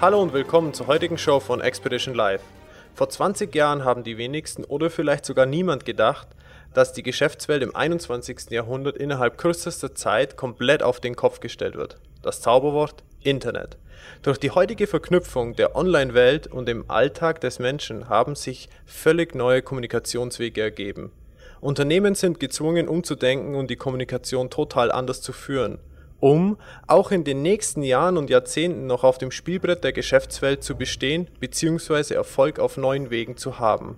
Hallo und willkommen zur heutigen Show von Expedition Live. Vor 20 Jahren haben die wenigsten oder vielleicht sogar niemand gedacht, dass die Geschäftswelt im 21. Jahrhundert innerhalb kürzester Zeit komplett auf den Kopf gestellt wird. Das Zauberwort Internet. Durch die heutige Verknüpfung der Online-Welt und dem Alltag des Menschen haben sich völlig neue Kommunikationswege ergeben. Unternehmen sind gezwungen umzudenken und die Kommunikation total anders zu führen um auch in den nächsten Jahren und Jahrzehnten noch auf dem Spielbrett der Geschäftswelt zu bestehen bzw. Erfolg auf neuen Wegen zu haben.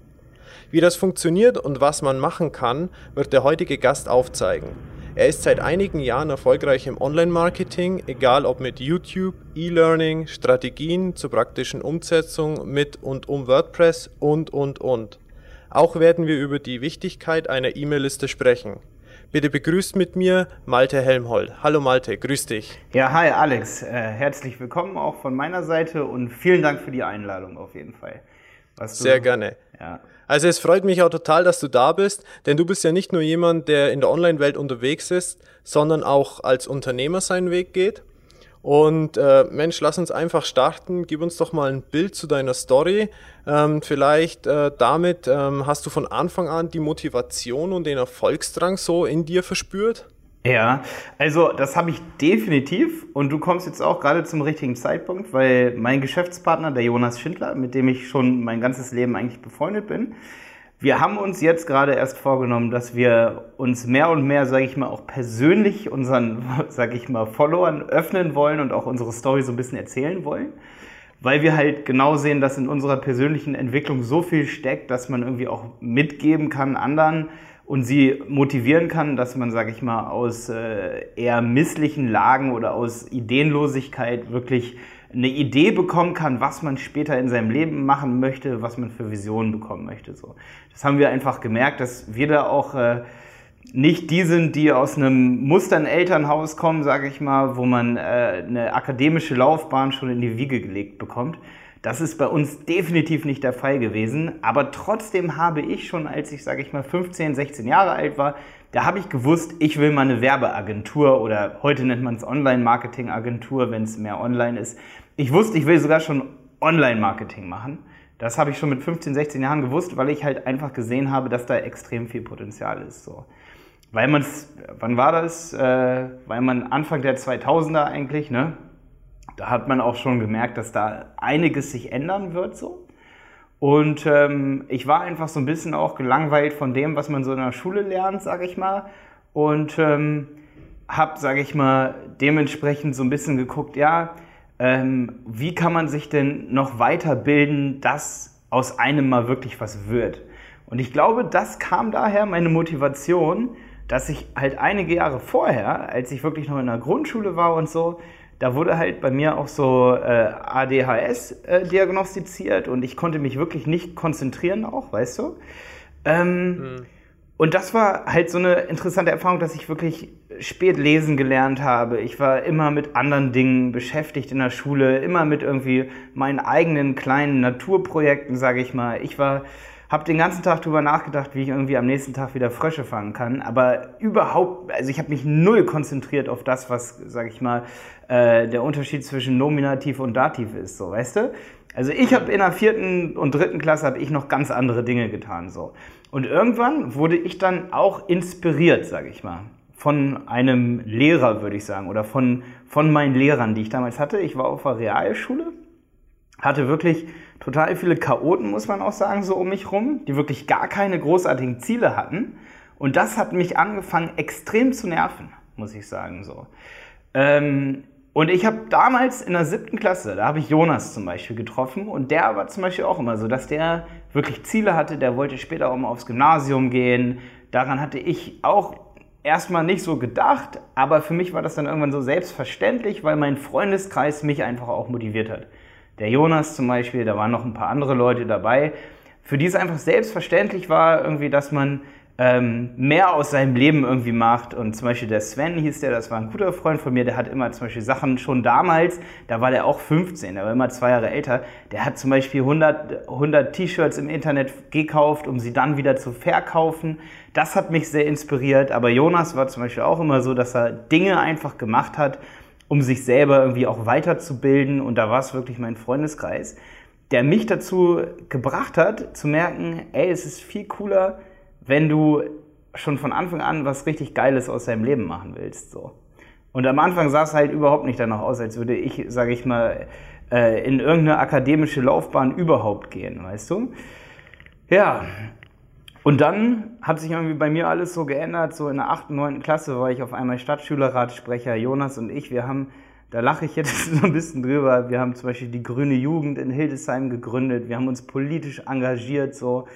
Wie das funktioniert und was man machen kann, wird der heutige Gast aufzeigen. Er ist seit einigen Jahren erfolgreich im Online-Marketing, egal ob mit YouTube, E-Learning, Strategien zur praktischen Umsetzung mit und um WordPress und, und, und. Auch werden wir über die Wichtigkeit einer E-Mail-Liste sprechen. Bitte begrüßt mit mir Malte Helmhold. Hallo Malte, grüß dich. Ja, hi Alex. Äh, herzlich willkommen auch von meiner Seite und vielen Dank für die Einladung auf jeden Fall. Sehr gerne. Ja. Also es freut mich auch total, dass du da bist, denn du bist ja nicht nur jemand, der in der Online-Welt unterwegs ist, sondern auch als Unternehmer seinen Weg geht. Und äh, Mensch, lass uns einfach starten. Gib uns doch mal ein Bild zu deiner Story. Ähm, vielleicht äh, damit ähm, hast du von Anfang an die Motivation und den Erfolgsdrang so in dir verspürt? Ja, also das habe ich definitiv und du kommst jetzt auch gerade zum richtigen Zeitpunkt, weil mein Geschäftspartner, der Jonas Schindler, mit dem ich schon mein ganzes Leben eigentlich befreundet bin, wir haben uns jetzt gerade erst vorgenommen, dass wir uns mehr und mehr, sage ich mal, auch persönlich unseren, sage ich mal, Followern öffnen wollen und auch unsere Story so ein bisschen erzählen wollen, weil wir halt genau sehen, dass in unserer persönlichen Entwicklung so viel steckt, dass man irgendwie auch mitgeben kann anderen und sie motivieren kann, dass man, sage ich mal, aus äh, eher misslichen Lagen oder aus Ideenlosigkeit wirklich eine Idee bekommen kann, was man später in seinem Leben machen möchte, was man für Visionen bekommen möchte. So, das haben wir einfach gemerkt, dass wir da auch äh, nicht die sind, die aus einem mustern Elternhaus kommen, sage ich mal, wo man äh, eine akademische Laufbahn schon in die Wiege gelegt bekommt. Das ist bei uns definitiv nicht der Fall gewesen. Aber trotzdem habe ich schon, als ich, sage ich mal, 15, 16 Jahre alt war, da habe ich gewusst, ich will mal eine Werbeagentur oder heute nennt man es Online-Marketing-Agentur, wenn es mehr online ist. Ich wusste, ich will sogar schon Online-Marketing machen. Das habe ich schon mit 15, 16 Jahren gewusst, weil ich halt einfach gesehen habe, dass da extrem viel Potenzial ist. So. Weil man es, wann war das? Äh, weil man Anfang der 2000er eigentlich, ne? Da hat man auch schon gemerkt, dass da einiges sich ändern wird so. Und ähm, ich war einfach so ein bisschen auch gelangweilt von dem, was man so in der Schule lernt, sage ich mal. Und ähm, habe, sage ich mal, dementsprechend so ein bisschen geguckt, ja, ähm, wie kann man sich denn noch weiterbilden, dass aus einem mal wirklich was wird. Und ich glaube, das kam daher, meine Motivation, dass ich halt einige Jahre vorher, als ich wirklich noch in der Grundschule war und so, da wurde halt bei mir auch so äh, ADHS äh, diagnostiziert und ich konnte mich wirklich nicht konzentrieren auch, weißt du. Ähm, mhm. Und das war halt so eine interessante Erfahrung, dass ich wirklich spät lesen gelernt habe. Ich war immer mit anderen Dingen beschäftigt in der Schule, immer mit irgendwie meinen eigenen kleinen Naturprojekten, sage ich mal. Ich war habe den ganzen Tag drüber nachgedacht, wie ich irgendwie am nächsten Tag wieder Frösche fangen kann, aber überhaupt, also ich habe mich null konzentriert auf das, was, sage ich mal, äh, der Unterschied zwischen Nominativ und Dativ ist, so, weißt du? Also ich habe in der vierten und dritten Klasse habe ich noch ganz andere Dinge getan, so. Und irgendwann wurde ich dann auch inspiriert, sage ich mal, von einem Lehrer, würde ich sagen, oder von, von meinen Lehrern, die ich damals hatte. Ich war auf der Realschule, hatte wirklich total viele Chaoten, muss man auch sagen, so um mich rum, die wirklich gar keine großartigen Ziele hatten. Und das hat mich angefangen, extrem zu nerven, muss ich sagen, so. Ähm, und ich habe damals in der siebten Klasse, da habe ich Jonas zum Beispiel getroffen und der war zum Beispiel auch immer so, dass der wirklich Ziele hatte, der wollte später auch mal aufs Gymnasium gehen. Daran hatte ich auch erstmal nicht so gedacht, aber für mich war das dann irgendwann so selbstverständlich, weil mein Freundeskreis mich einfach auch motiviert hat. Der Jonas zum Beispiel, da waren noch ein paar andere Leute dabei, für die es einfach selbstverständlich war, irgendwie, dass man ähm, mehr aus seinem Leben irgendwie macht. Und zum Beispiel der Sven hieß der, das war ein guter Freund von mir, der hat immer zum Beispiel Sachen schon damals, da war der auch 15, der war immer zwei Jahre älter, der hat zum Beispiel 100, 100 T-Shirts im Internet gekauft, um sie dann wieder zu verkaufen. Das hat mich sehr inspiriert. Aber Jonas war zum Beispiel auch immer so, dass er Dinge einfach gemacht hat, um sich selber irgendwie auch weiterzubilden. Und da war es wirklich mein Freundeskreis, der mich dazu gebracht hat, zu merken, ey, es ist viel cooler, wenn du schon von Anfang an was richtig Geiles aus deinem Leben machen willst. So. Und am Anfang sah es halt überhaupt nicht danach aus, als würde ich, sage ich mal, äh, in irgendeine akademische Laufbahn überhaupt gehen, weißt du? Ja. Und dann hat sich irgendwie bei mir alles so geändert. So in der 8., 9. Klasse war ich auf einmal Stadtschülerratssprecher. Jonas und ich, wir haben, da lache ich jetzt so ein bisschen drüber, wir haben zum Beispiel die Grüne Jugend in Hildesheim gegründet. Wir haben uns politisch engagiert, so.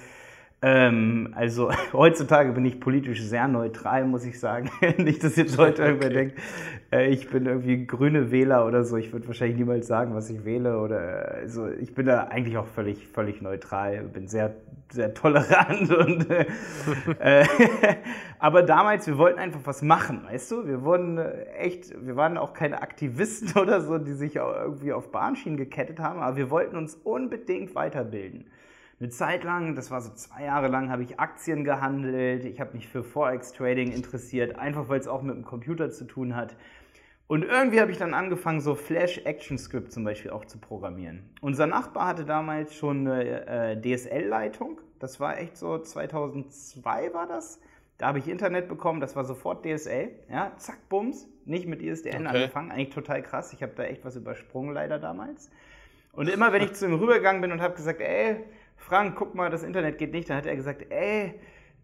Ähm, also heutzutage bin ich politisch sehr neutral, muss ich sagen. Nicht, dass jetzt Leute okay. irgendwer denkt, äh, ich bin irgendwie grüne Wähler oder so. Ich würde wahrscheinlich niemals sagen, was ich wähle. Oder also ich bin da eigentlich auch völlig, völlig neutral, bin sehr, sehr tolerant und äh, aber damals, wir wollten einfach was machen, weißt du? Wir wurden echt, wir waren auch keine Aktivisten oder so, die sich irgendwie auf Bahnschienen gekettet haben, aber wir wollten uns unbedingt weiterbilden. Eine Zeit lang, das war so zwei Jahre lang, habe ich Aktien gehandelt. Ich habe mich für Forex-Trading interessiert, einfach weil es auch mit dem Computer zu tun hat. Und irgendwie habe ich dann angefangen, so Flash-Action-Script zum Beispiel auch zu programmieren. Unser Nachbar hatte damals schon eine äh, DSL-Leitung. Das war echt so 2002 war das. Da habe ich Internet bekommen, das war sofort DSL. Ja, zack, bums. Nicht mit ISDN okay. angefangen. Eigentlich total krass. Ich habe da echt was übersprungen leider damals. Und immer wenn ich zu ihm rübergegangen bin und habe gesagt, ey, Frank, guck mal, das Internet geht nicht. Dann hat er gesagt, ey,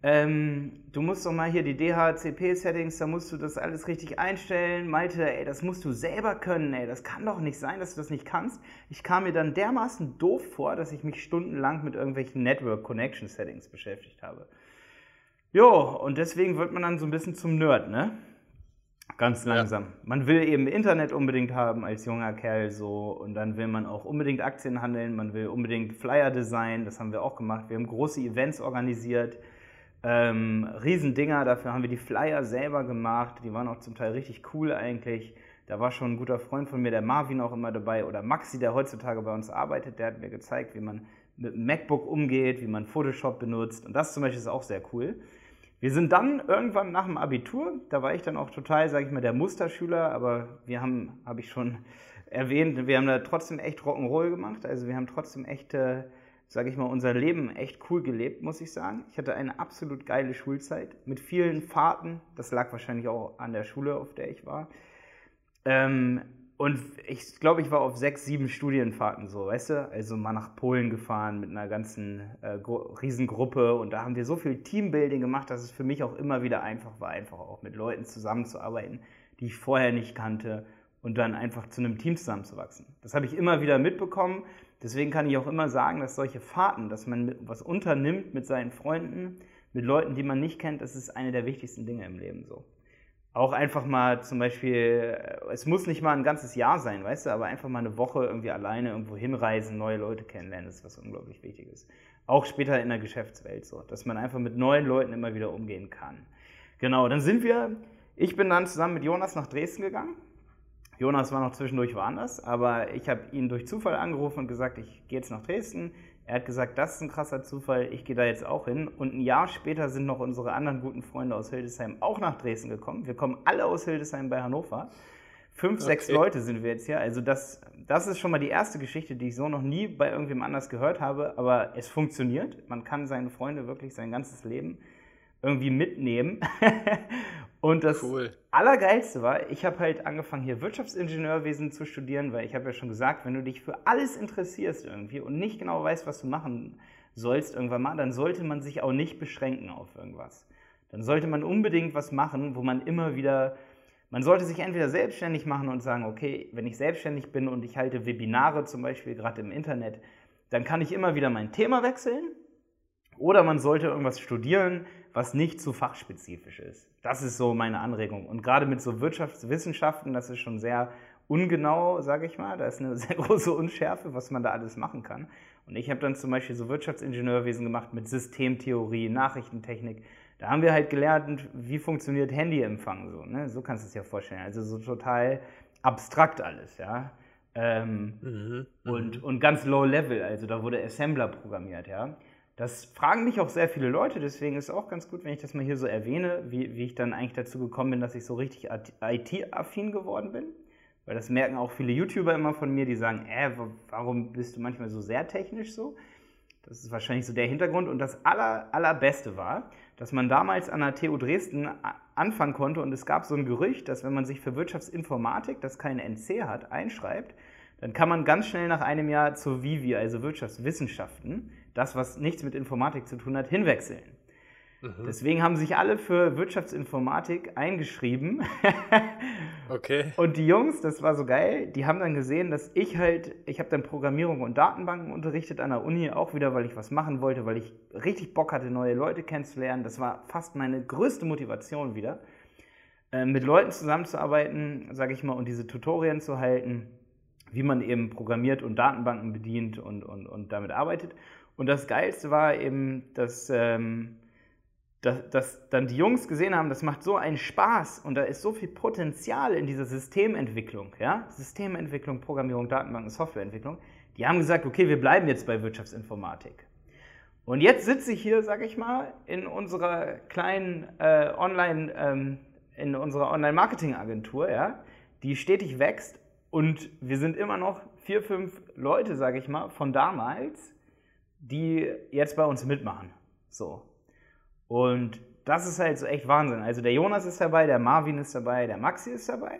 ähm, du musst doch mal hier die DHCP-Settings, da musst du das alles richtig einstellen. Malte, ey, das musst du selber können, ey, das kann doch nicht sein, dass du das nicht kannst. Ich kam mir dann dermaßen doof vor, dass ich mich stundenlang mit irgendwelchen Network Connection Settings beschäftigt habe. Jo, und deswegen wird man dann so ein bisschen zum Nerd, ne? Ganz langsam. Ja. Man will eben Internet unbedingt haben als junger Kerl so und dann will man auch unbedingt Aktien handeln, man will unbedingt Flyer designen, das haben wir auch gemacht. Wir haben große Events organisiert, ähm, Riesendinger, dafür haben wir die Flyer selber gemacht, die waren auch zum Teil richtig cool eigentlich. Da war schon ein guter Freund von mir, der Marvin auch immer dabei oder Maxi, der heutzutage bei uns arbeitet, der hat mir gezeigt, wie man mit dem MacBook umgeht, wie man Photoshop benutzt und das zum Beispiel ist auch sehr cool. Wir sind dann irgendwann nach dem Abitur, da war ich dann auch total, sage ich mal, der Musterschüler, aber wir haben, habe ich schon erwähnt, wir haben da trotzdem echt Rock'n'Roll gemacht. Also wir haben trotzdem echt, äh, sage ich mal, unser Leben echt cool gelebt, muss ich sagen. Ich hatte eine absolut geile Schulzeit mit vielen Fahrten. Das lag wahrscheinlich auch an der Schule, auf der ich war. Ähm, und ich glaube, ich war auf sechs, sieben Studienfahrten so, weißt du? Also mal nach Polen gefahren mit einer ganzen äh, Riesengruppe und da haben wir so viel Teambuilding gemacht, dass es für mich auch immer wieder einfach war, einfach auch mit Leuten zusammenzuarbeiten, die ich vorher nicht kannte und dann einfach zu einem Team zusammenzuwachsen. Das habe ich immer wieder mitbekommen. Deswegen kann ich auch immer sagen, dass solche Fahrten, dass man was unternimmt mit seinen Freunden, mit Leuten, die man nicht kennt, das ist eine der wichtigsten Dinge im Leben so auch einfach mal zum Beispiel, äh, es muss nicht mal ein ganzes Jahr sein, weißt du, aber einfach mal eine Woche irgendwie alleine irgendwo hinreisen, neue Leute kennenlernen, das ist was unglaublich Wichtiges. Auch später in der Geschäftswelt so, dass man einfach mit neuen Leuten immer wieder umgehen kann. Genau, dann sind wir, ich bin dann zusammen mit Jonas nach Dresden gegangen. Jonas war noch zwischendurch woanders, aber ich habe ihn durch Zufall angerufen und gesagt, ich gehe jetzt nach Dresden, er hat gesagt, das ist ein krasser Zufall, ich gehe da jetzt auch hin. Und ein Jahr später sind noch unsere anderen guten Freunde aus Hildesheim auch nach Dresden gekommen. Wir kommen alle aus Hildesheim bei Hannover. Fünf, okay. sechs Leute sind wir jetzt hier. Also das, das ist schon mal die erste Geschichte, die ich so noch nie bei irgendwem anders gehört habe. Aber es funktioniert. Man kann seine Freunde wirklich sein ganzes Leben irgendwie mitnehmen. Und das cool. Allergeilste war, ich habe halt angefangen, hier Wirtschaftsingenieurwesen zu studieren, weil ich habe ja schon gesagt, wenn du dich für alles interessierst irgendwie und nicht genau weißt, was du machen sollst irgendwann mal, dann sollte man sich auch nicht beschränken auf irgendwas. Dann sollte man unbedingt was machen, wo man immer wieder, man sollte sich entweder selbstständig machen und sagen, okay, wenn ich selbstständig bin und ich halte Webinare zum Beispiel gerade im Internet, dann kann ich immer wieder mein Thema wechseln. Oder man sollte irgendwas studieren, was nicht zu fachspezifisch ist. Das ist so meine Anregung. Und gerade mit so Wirtschaftswissenschaften, das ist schon sehr ungenau, sage ich mal. Da ist eine sehr große Unschärfe, was man da alles machen kann. Und ich habe dann zum Beispiel so Wirtschaftsingenieurwesen gemacht mit Systemtheorie, Nachrichtentechnik. Da haben wir halt gelernt, wie funktioniert Handyempfang so. Ne? So kannst du es dir vorstellen. Also so total abstrakt alles, ja. Ähm, mhm, und, mhm. und ganz low level, also da wurde Assembler programmiert, ja. Das fragen mich auch sehr viele Leute, deswegen ist es auch ganz gut, wenn ich das mal hier so erwähne, wie, wie ich dann eigentlich dazu gekommen bin, dass ich so richtig IT-affin geworden bin. Weil das merken auch viele YouTuber immer von mir, die sagen, äh, warum bist du manchmal so sehr technisch so? Das ist wahrscheinlich so der Hintergrund. Und das aller, allerbeste war, dass man damals an der TU Dresden anfangen konnte und es gab so ein Gerücht, dass wenn man sich für Wirtschaftsinformatik, das kein NC hat, einschreibt, dann kann man ganz schnell nach einem Jahr zur Vivi, also Wirtschaftswissenschaften, das, was nichts mit Informatik zu tun hat, hinwechseln. Mhm. Deswegen haben sich alle für Wirtschaftsinformatik eingeschrieben. okay. Und die Jungs, das war so geil, die haben dann gesehen, dass ich halt, ich habe dann Programmierung und Datenbanken unterrichtet an der Uni, auch wieder, weil ich was machen wollte, weil ich richtig Bock hatte, neue Leute kennenzulernen. Das war fast meine größte Motivation wieder, äh, mit Leuten zusammenzuarbeiten, sage ich mal, und diese Tutorien zu halten, wie man eben programmiert und Datenbanken bedient und, und, und damit arbeitet. Und das Geilste war eben, dass, ähm, dass, dass, dann die Jungs gesehen haben, das macht so einen Spaß und da ist so viel Potenzial in dieser Systementwicklung, ja? Systementwicklung, Programmierung, Datenbanken, Softwareentwicklung. Die haben gesagt, okay, wir bleiben jetzt bei Wirtschaftsinformatik. Und jetzt sitze ich hier, sag ich mal, in unserer kleinen äh, Online, ähm, in unserer Online-Marketing-Agentur, ja, die stetig wächst und wir sind immer noch vier, fünf Leute, sag ich mal, von damals, die jetzt bei uns mitmachen. So. Und das ist halt so echt Wahnsinn. Also der Jonas ist dabei, der Marvin ist dabei, der Maxi ist dabei.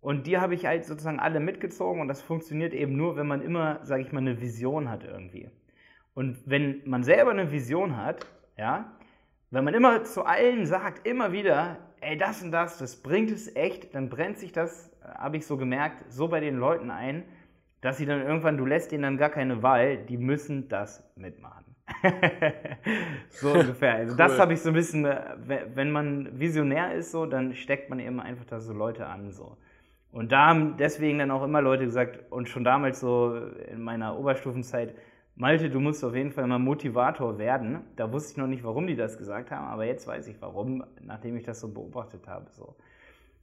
Und die habe ich halt sozusagen alle mitgezogen und das funktioniert eben nur, wenn man immer, sage ich mal, eine Vision hat irgendwie. Und wenn man selber eine Vision hat, ja, wenn man immer zu allen sagt, immer wieder, ey, das und das, das bringt es echt, dann brennt sich das, habe ich so gemerkt, so bei den Leuten ein, dass sie dann irgendwann, du lässt ihnen dann gar keine Wahl, die müssen das mitmachen. so ungefähr. Also cool. das habe ich so ein bisschen, äh, wenn man visionär ist, so, dann steckt man eben einfach da so Leute an. So. Und da haben deswegen dann auch immer Leute gesagt, und schon damals so in meiner Oberstufenzeit, Malte, du musst auf jeden Fall mal Motivator werden. Da wusste ich noch nicht, warum die das gesagt haben, aber jetzt weiß ich warum, nachdem ich das so beobachtet habe. So.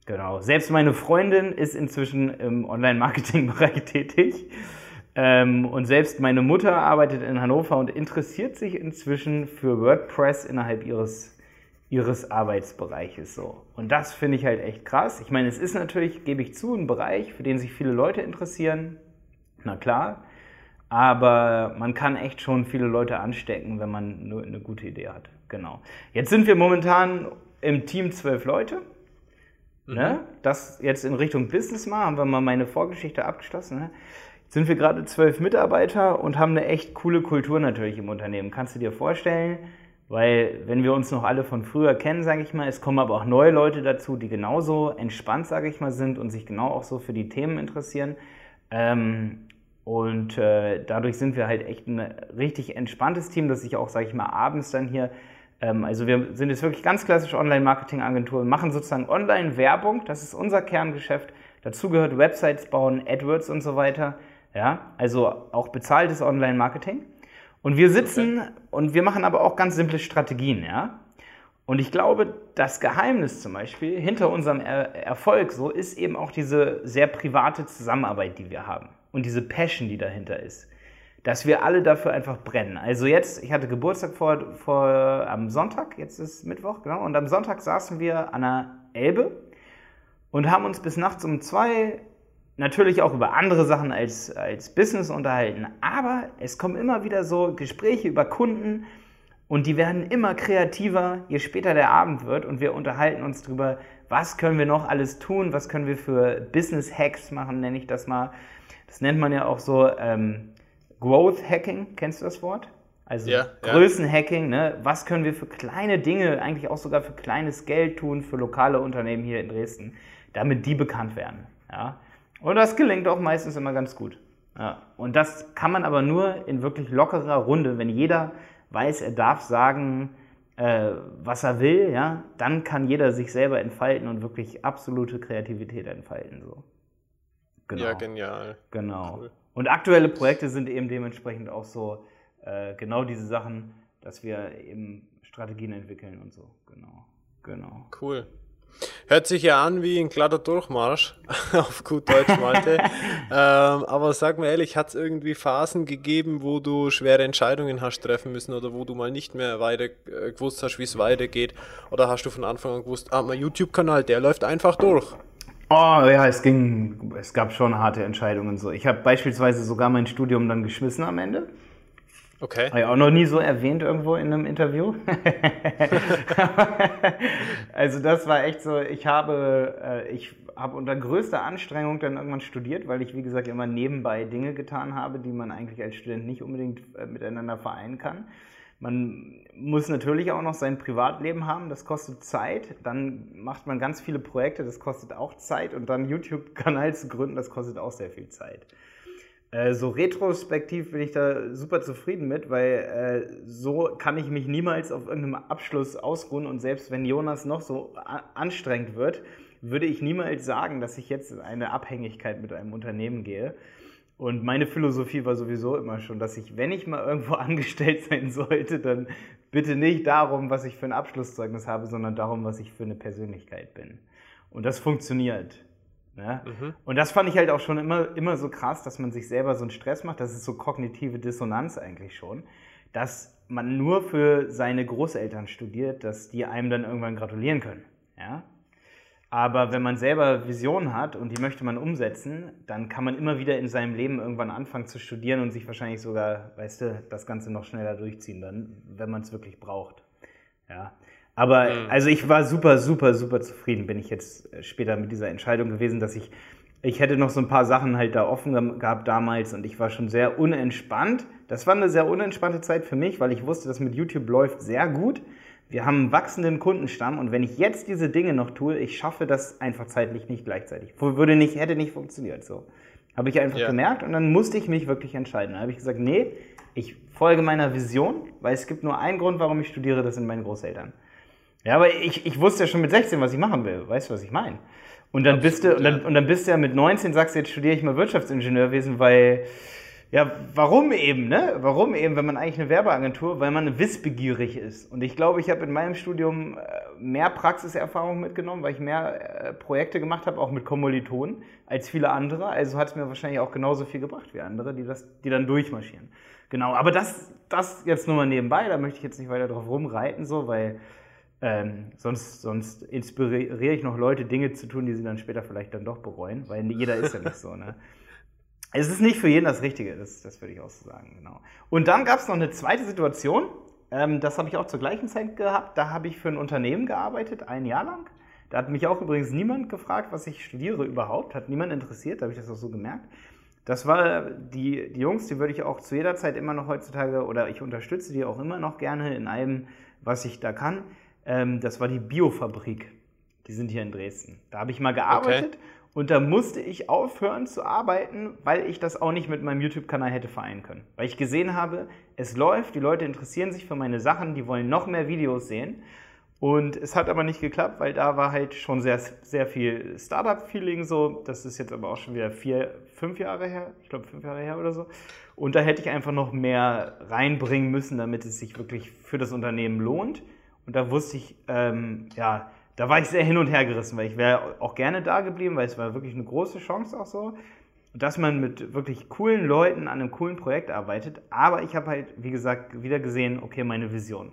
Genau. Selbst meine Freundin ist inzwischen im Online-Marketing-Bereich tätig. Ähm, und selbst meine Mutter arbeitet in Hannover und interessiert sich inzwischen für WordPress innerhalb ihres, ihres Arbeitsbereiches so. Und das finde ich halt echt krass. Ich meine, es ist natürlich, gebe ich zu, ein Bereich, für den sich viele Leute interessieren. Na klar. Aber man kann echt schon viele Leute anstecken, wenn man nur eine gute Idee hat. Genau. Jetzt sind wir momentan im Team zwölf Leute. Ne? Mhm. Ne? Das jetzt in Richtung Business mal, haben wir mal meine Vorgeschichte abgeschlossen. Ne? Jetzt sind wir gerade zwölf Mitarbeiter und haben eine echt coole Kultur natürlich im Unternehmen. Kannst du dir vorstellen? Weil, wenn wir uns noch alle von früher kennen, sage ich mal, es kommen aber auch neue Leute dazu, die genauso entspannt, sage ich mal, sind und sich genau auch so für die Themen interessieren. Ähm, und äh, dadurch sind wir halt echt ein richtig entspanntes Team, das sich auch, sage ich mal, abends dann hier also wir sind jetzt wirklich ganz klassische Online-Marketing-Agentur, machen sozusagen Online-Werbung, das ist unser Kerngeschäft. Dazu gehört Websites bauen, AdWords und so weiter. Ja, also auch bezahltes Online-Marketing. Und wir sitzen okay. und wir machen aber auch ganz simple Strategien, ja. Und ich glaube, das Geheimnis zum Beispiel hinter unserem er Erfolg so ist eben auch diese sehr private Zusammenarbeit, die wir haben und diese Passion, die dahinter ist dass wir alle dafür einfach brennen. Also jetzt, ich hatte Geburtstag vor, vor am Sonntag, jetzt ist Mittwoch, genau, und am Sonntag saßen wir an der Elbe und haben uns bis nachts um zwei natürlich auch über andere Sachen als, als Business unterhalten. Aber es kommen immer wieder so Gespräche über Kunden und die werden immer kreativer, je später der Abend wird und wir unterhalten uns darüber, was können wir noch alles tun, was können wir für Business Hacks machen, nenne ich das mal. Das nennt man ja auch so ähm, Growth Hacking, kennst du das Wort? Also ja, Größenhacking, ne? was können wir für kleine Dinge, eigentlich auch sogar für kleines Geld tun, für lokale Unternehmen hier in Dresden, damit die bekannt werden. Ja? Und das gelingt auch meistens immer ganz gut. Ja. Und das kann man aber nur in wirklich lockerer Runde, wenn jeder weiß, er darf sagen, äh, was er will, ja, dann kann jeder sich selber entfalten und wirklich absolute Kreativität entfalten. So. Genau. Ja, genial. Genau. Cool. Und aktuelle Projekte sind eben dementsprechend auch so äh, genau diese Sachen, dass wir eben Strategien entwickeln und so. Genau. Genau. Cool. Hört sich ja an wie ein glatter Durchmarsch, auf gut Deutsch Malte. ähm, aber sag mir ehrlich, hat es irgendwie Phasen gegeben, wo du schwere Entscheidungen hast treffen müssen oder wo du mal nicht mehr weiter äh, gewusst hast, wie es weitergeht? Oder hast du von Anfang an gewusst, ah, mein YouTube-Kanal, der läuft einfach durch? Oh ja, es ging, es gab schon harte Entscheidungen so. Ich habe beispielsweise sogar mein Studium dann geschmissen am Ende. Okay. Habe ich auch noch nie so erwähnt irgendwo in einem Interview. also das war echt so, ich habe, äh, ich habe unter größter Anstrengung dann irgendwann studiert, weil ich, wie gesagt, immer nebenbei Dinge getan habe, die man eigentlich als Student nicht unbedingt äh, miteinander vereinen kann. Man muss natürlich auch noch sein Privatleben haben, das kostet Zeit. Dann macht man ganz viele Projekte, das kostet auch Zeit. Und dann YouTube-Kanal zu gründen, das kostet auch sehr viel Zeit. Äh, so retrospektiv bin ich da super zufrieden mit, weil äh, so kann ich mich niemals auf irgendeinem Abschluss ausruhen und selbst wenn Jonas noch so anstrengend wird, würde ich niemals sagen, dass ich jetzt in eine Abhängigkeit mit einem Unternehmen gehe. Und meine Philosophie war sowieso immer schon, dass ich, wenn ich mal irgendwo angestellt sein sollte, dann bitte nicht darum, was ich für ein Abschlusszeugnis habe, sondern darum, was ich für eine Persönlichkeit bin. Und das funktioniert. Ne? Mhm. Und das fand ich halt auch schon immer, immer so krass, dass man sich selber so einen Stress macht. Das ist so kognitive Dissonanz eigentlich schon, dass man nur für seine Großeltern studiert, dass die einem dann irgendwann gratulieren können. Ja? Aber wenn man selber Visionen hat und die möchte man umsetzen, dann kann man immer wieder in seinem Leben irgendwann anfangen zu studieren und sich wahrscheinlich sogar, weißt du, das Ganze noch schneller durchziehen, dann, wenn man es wirklich braucht. Ja. Aber mhm. also ich war super, super, super zufrieden, bin ich jetzt äh, später mit dieser Entscheidung gewesen, dass ich, ich hätte noch so ein paar Sachen halt da offen gehabt damals und ich war schon sehr unentspannt. Das war eine sehr unentspannte Zeit für mich, weil ich wusste, dass mit YouTube läuft sehr gut. Wir haben einen wachsenden Kundenstamm und wenn ich jetzt diese Dinge noch tue, ich schaffe das einfach zeitlich nicht gleichzeitig. Würde nicht, hätte nicht funktioniert so. Habe ich einfach ja. gemerkt und dann musste ich mich wirklich entscheiden. Dann habe ich gesagt, nee, ich folge meiner Vision, weil es gibt nur einen Grund, warum ich studiere, das sind meine Großeltern. Ja, aber ich, ich wusste ja schon mit 16, was ich machen will. Weißt du, was ich meine? Und dann Absolut, bist du, und dann, und dann bist du ja mit 19, sagst du, jetzt studiere ich mal Wirtschaftsingenieurwesen, weil, ja, warum eben, ne? Warum eben, wenn man eigentlich eine Werbeagentur, weil man wissbegierig ist. Und ich glaube, ich habe in meinem Studium äh, mehr Praxiserfahrung mitgenommen, weil ich mehr äh, Projekte gemacht habe, auch mit Kommilitonen, als viele andere. Also hat es mir wahrscheinlich auch genauso viel gebracht wie andere, die, das, die dann durchmarschieren. Genau, aber das, das jetzt nur mal nebenbei, da möchte ich jetzt nicht weiter drauf rumreiten, so, weil ähm, sonst, sonst inspiriere ich noch Leute, Dinge zu tun, die sie dann später vielleicht dann doch bereuen, weil jeder ist ja nicht so. Ne? Es ist nicht für jeden das Richtige, das, das würde ich auch so sagen, genau. Und dann gab es noch eine zweite Situation, ähm, das habe ich auch zur gleichen Zeit gehabt. Da habe ich für ein Unternehmen gearbeitet, ein Jahr lang. Da hat mich auch übrigens niemand gefragt, was ich studiere überhaupt, hat niemand interessiert, da habe ich das auch so gemerkt. Das war die, die Jungs, die würde ich auch zu jeder Zeit immer noch heutzutage oder ich unterstütze die auch immer noch gerne in allem, was ich da kann. Ähm, das war die Biofabrik. Die sind hier in Dresden. Da habe ich mal gearbeitet okay. Und da musste ich aufhören zu arbeiten, weil ich das auch nicht mit meinem YouTube-Kanal hätte vereinen können. Weil ich gesehen habe, es läuft, die Leute interessieren sich für meine Sachen, die wollen noch mehr Videos sehen. Und es hat aber nicht geklappt, weil da war halt schon sehr, sehr viel Startup-Feeling so. Das ist jetzt aber auch schon wieder vier, fünf Jahre her. Ich glaube, fünf Jahre her oder so. Und da hätte ich einfach noch mehr reinbringen müssen, damit es sich wirklich für das Unternehmen lohnt. Und da wusste ich, ähm, ja, da war ich sehr hin und her gerissen, weil ich wäre auch gerne da geblieben, weil es war wirklich eine große Chance auch so, dass man mit wirklich coolen Leuten an einem coolen Projekt arbeitet. Aber ich habe halt, wie gesagt, wieder gesehen, okay, meine Vision.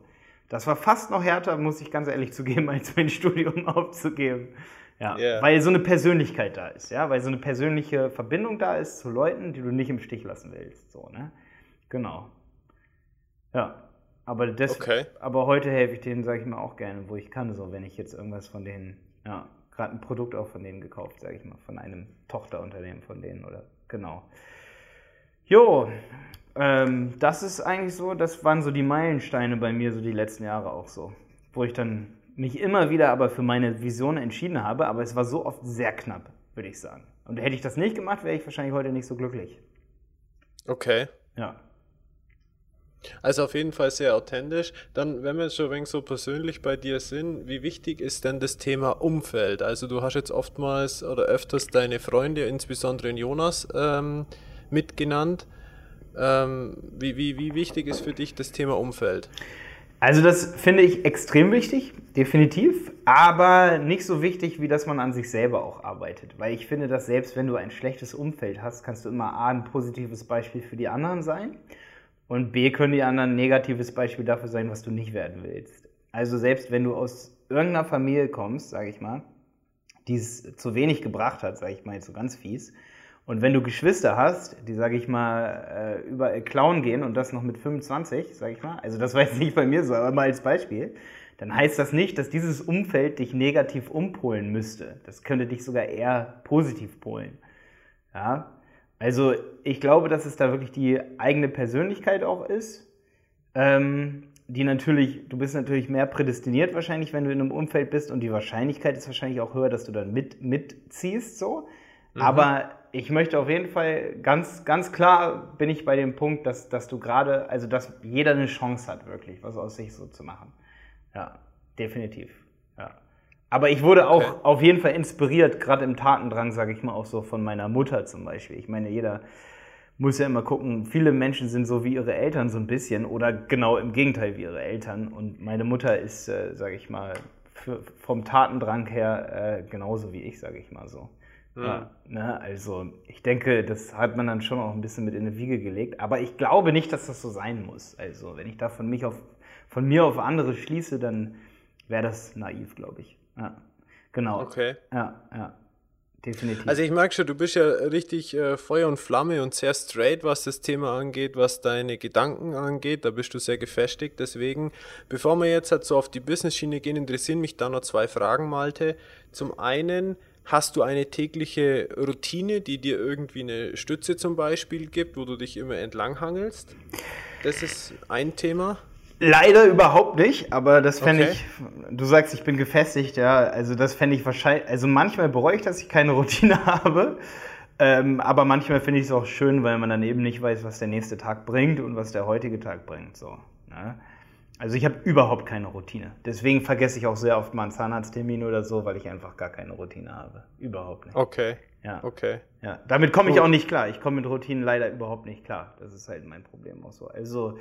Das war fast noch härter, muss ich ganz ehrlich zugeben, als mein Studium aufzugeben. Ja, yeah. weil so eine Persönlichkeit da ist, ja, weil so eine persönliche Verbindung da ist zu Leuten, die du nicht im Stich lassen willst, so, ne? Genau. Ja. Aber, das, okay. aber heute helfe ich denen, sage ich mal, auch gerne, wo ich kann. So, wenn ich jetzt irgendwas von denen, ja, gerade ein Produkt auch von denen gekauft, sage ich mal, von einem Tochterunternehmen von denen oder genau. Jo, ähm, das ist eigentlich so, das waren so die Meilensteine bei mir, so die letzten Jahre auch so. Wo ich dann mich immer wieder aber für meine Vision entschieden habe, aber es war so oft sehr knapp, würde ich sagen. Und hätte ich das nicht gemacht, wäre ich wahrscheinlich heute nicht so glücklich. Okay. Ja. Also auf jeden Fall sehr authentisch. Dann, wenn wir schon ein wenig so persönlich bei dir sind, wie wichtig ist denn das Thema Umfeld? Also du hast jetzt oftmals oder öfters deine Freunde, insbesondere in Jonas, ähm, mitgenannt. Ähm, wie, wie, wie wichtig ist für dich das Thema Umfeld? Also das finde ich extrem wichtig, definitiv, aber nicht so wichtig, wie dass man an sich selber auch arbeitet. Weil ich finde, dass selbst wenn du ein schlechtes Umfeld hast, kannst du immer A, ein positives Beispiel für die anderen sein und B, können die anderen ein negatives Beispiel dafür sein, was du nicht werden willst. Also selbst wenn du aus irgendeiner Familie kommst, sage ich mal, die es zu wenig gebracht hat, sage ich mal jetzt so ganz fies, und wenn du Geschwister hast, die, sage ich mal, äh, überall klauen gehen und das noch mit 25, sage ich mal, also das war jetzt nicht bei mir so, aber mal als Beispiel, dann heißt das nicht, dass dieses Umfeld dich negativ umpolen müsste. Das könnte dich sogar eher positiv polen. Ja, also ich glaube, dass es da wirklich die eigene Persönlichkeit auch ist, ähm, die natürlich, du bist natürlich mehr prädestiniert wahrscheinlich, wenn du in einem Umfeld bist und die Wahrscheinlichkeit ist wahrscheinlich auch höher, dass du dann mit, mitziehst so. Mhm. Aber ich möchte auf jeden Fall ganz, ganz klar bin ich bei dem Punkt, dass, dass du gerade, also dass jeder eine Chance hat, wirklich was aus sich so zu machen. Ja, definitiv. Ja. Aber ich wurde auch okay. auf jeden Fall inspiriert, gerade im Tatendrang, sage ich mal, auch so von meiner Mutter zum Beispiel. Ich meine, jeder muss ja immer gucken, viele Menschen sind so wie ihre Eltern so ein bisschen oder genau im Gegenteil wie ihre Eltern. Und meine Mutter ist, äh, sage ich mal, für, vom Tatendrang her äh, genauso wie ich, sage ich mal so. Mhm. Ja, ne, also ich denke, das hat man dann schon auch ein bisschen mit in die Wiege gelegt. Aber ich glaube nicht, dass das so sein muss. Also wenn ich da von, mich auf, von mir auf andere schließe, dann wäre das naiv, glaube ich. Ja, genau. Okay. Ja, ja. Definitiv. Also ich merke schon, du bist ja richtig äh, Feuer und Flamme und sehr straight, was das Thema angeht, was deine Gedanken angeht. Da bist du sehr gefestigt. Deswegen, bevor wir jetzt halt so auf die Business-Schiene gehen, interessieren mich da noch zwei Fragen, Malte. Zum einen, Hast du eine tägliche Routine, die dir irgendwie eine Stütze zum Beispiel gibt, wo du dich immer entlanghangelst? Das ist ein Thema. Leider überhaupt nicht, aber das fände okay. ich, du sagst, ich bin gefestigt, ja, also das fände ich wahrscheinlich, also manchmal bereue ich, dass ich keine Routine habe, ähm, aber manchmal finde ich es auch schön, weil man dann eben nicht weiß, was der nächste Tag bringt und was der heutige Tag bringt, so. Ne? Also ich habe überhaupt keine Routine. Deswegen vergesse ich auch sehr oft mal einen Zahnarzttermin oder so, weil ich einfach gar keine Routine habe. Überhaupt nicht. Okay. Ja. Okay. Ja. Damit komme ich auch nicht klar. Ich komme mit Routinen leider überhaupt nicht klar. Das ist halt mein Problem auch so. Also,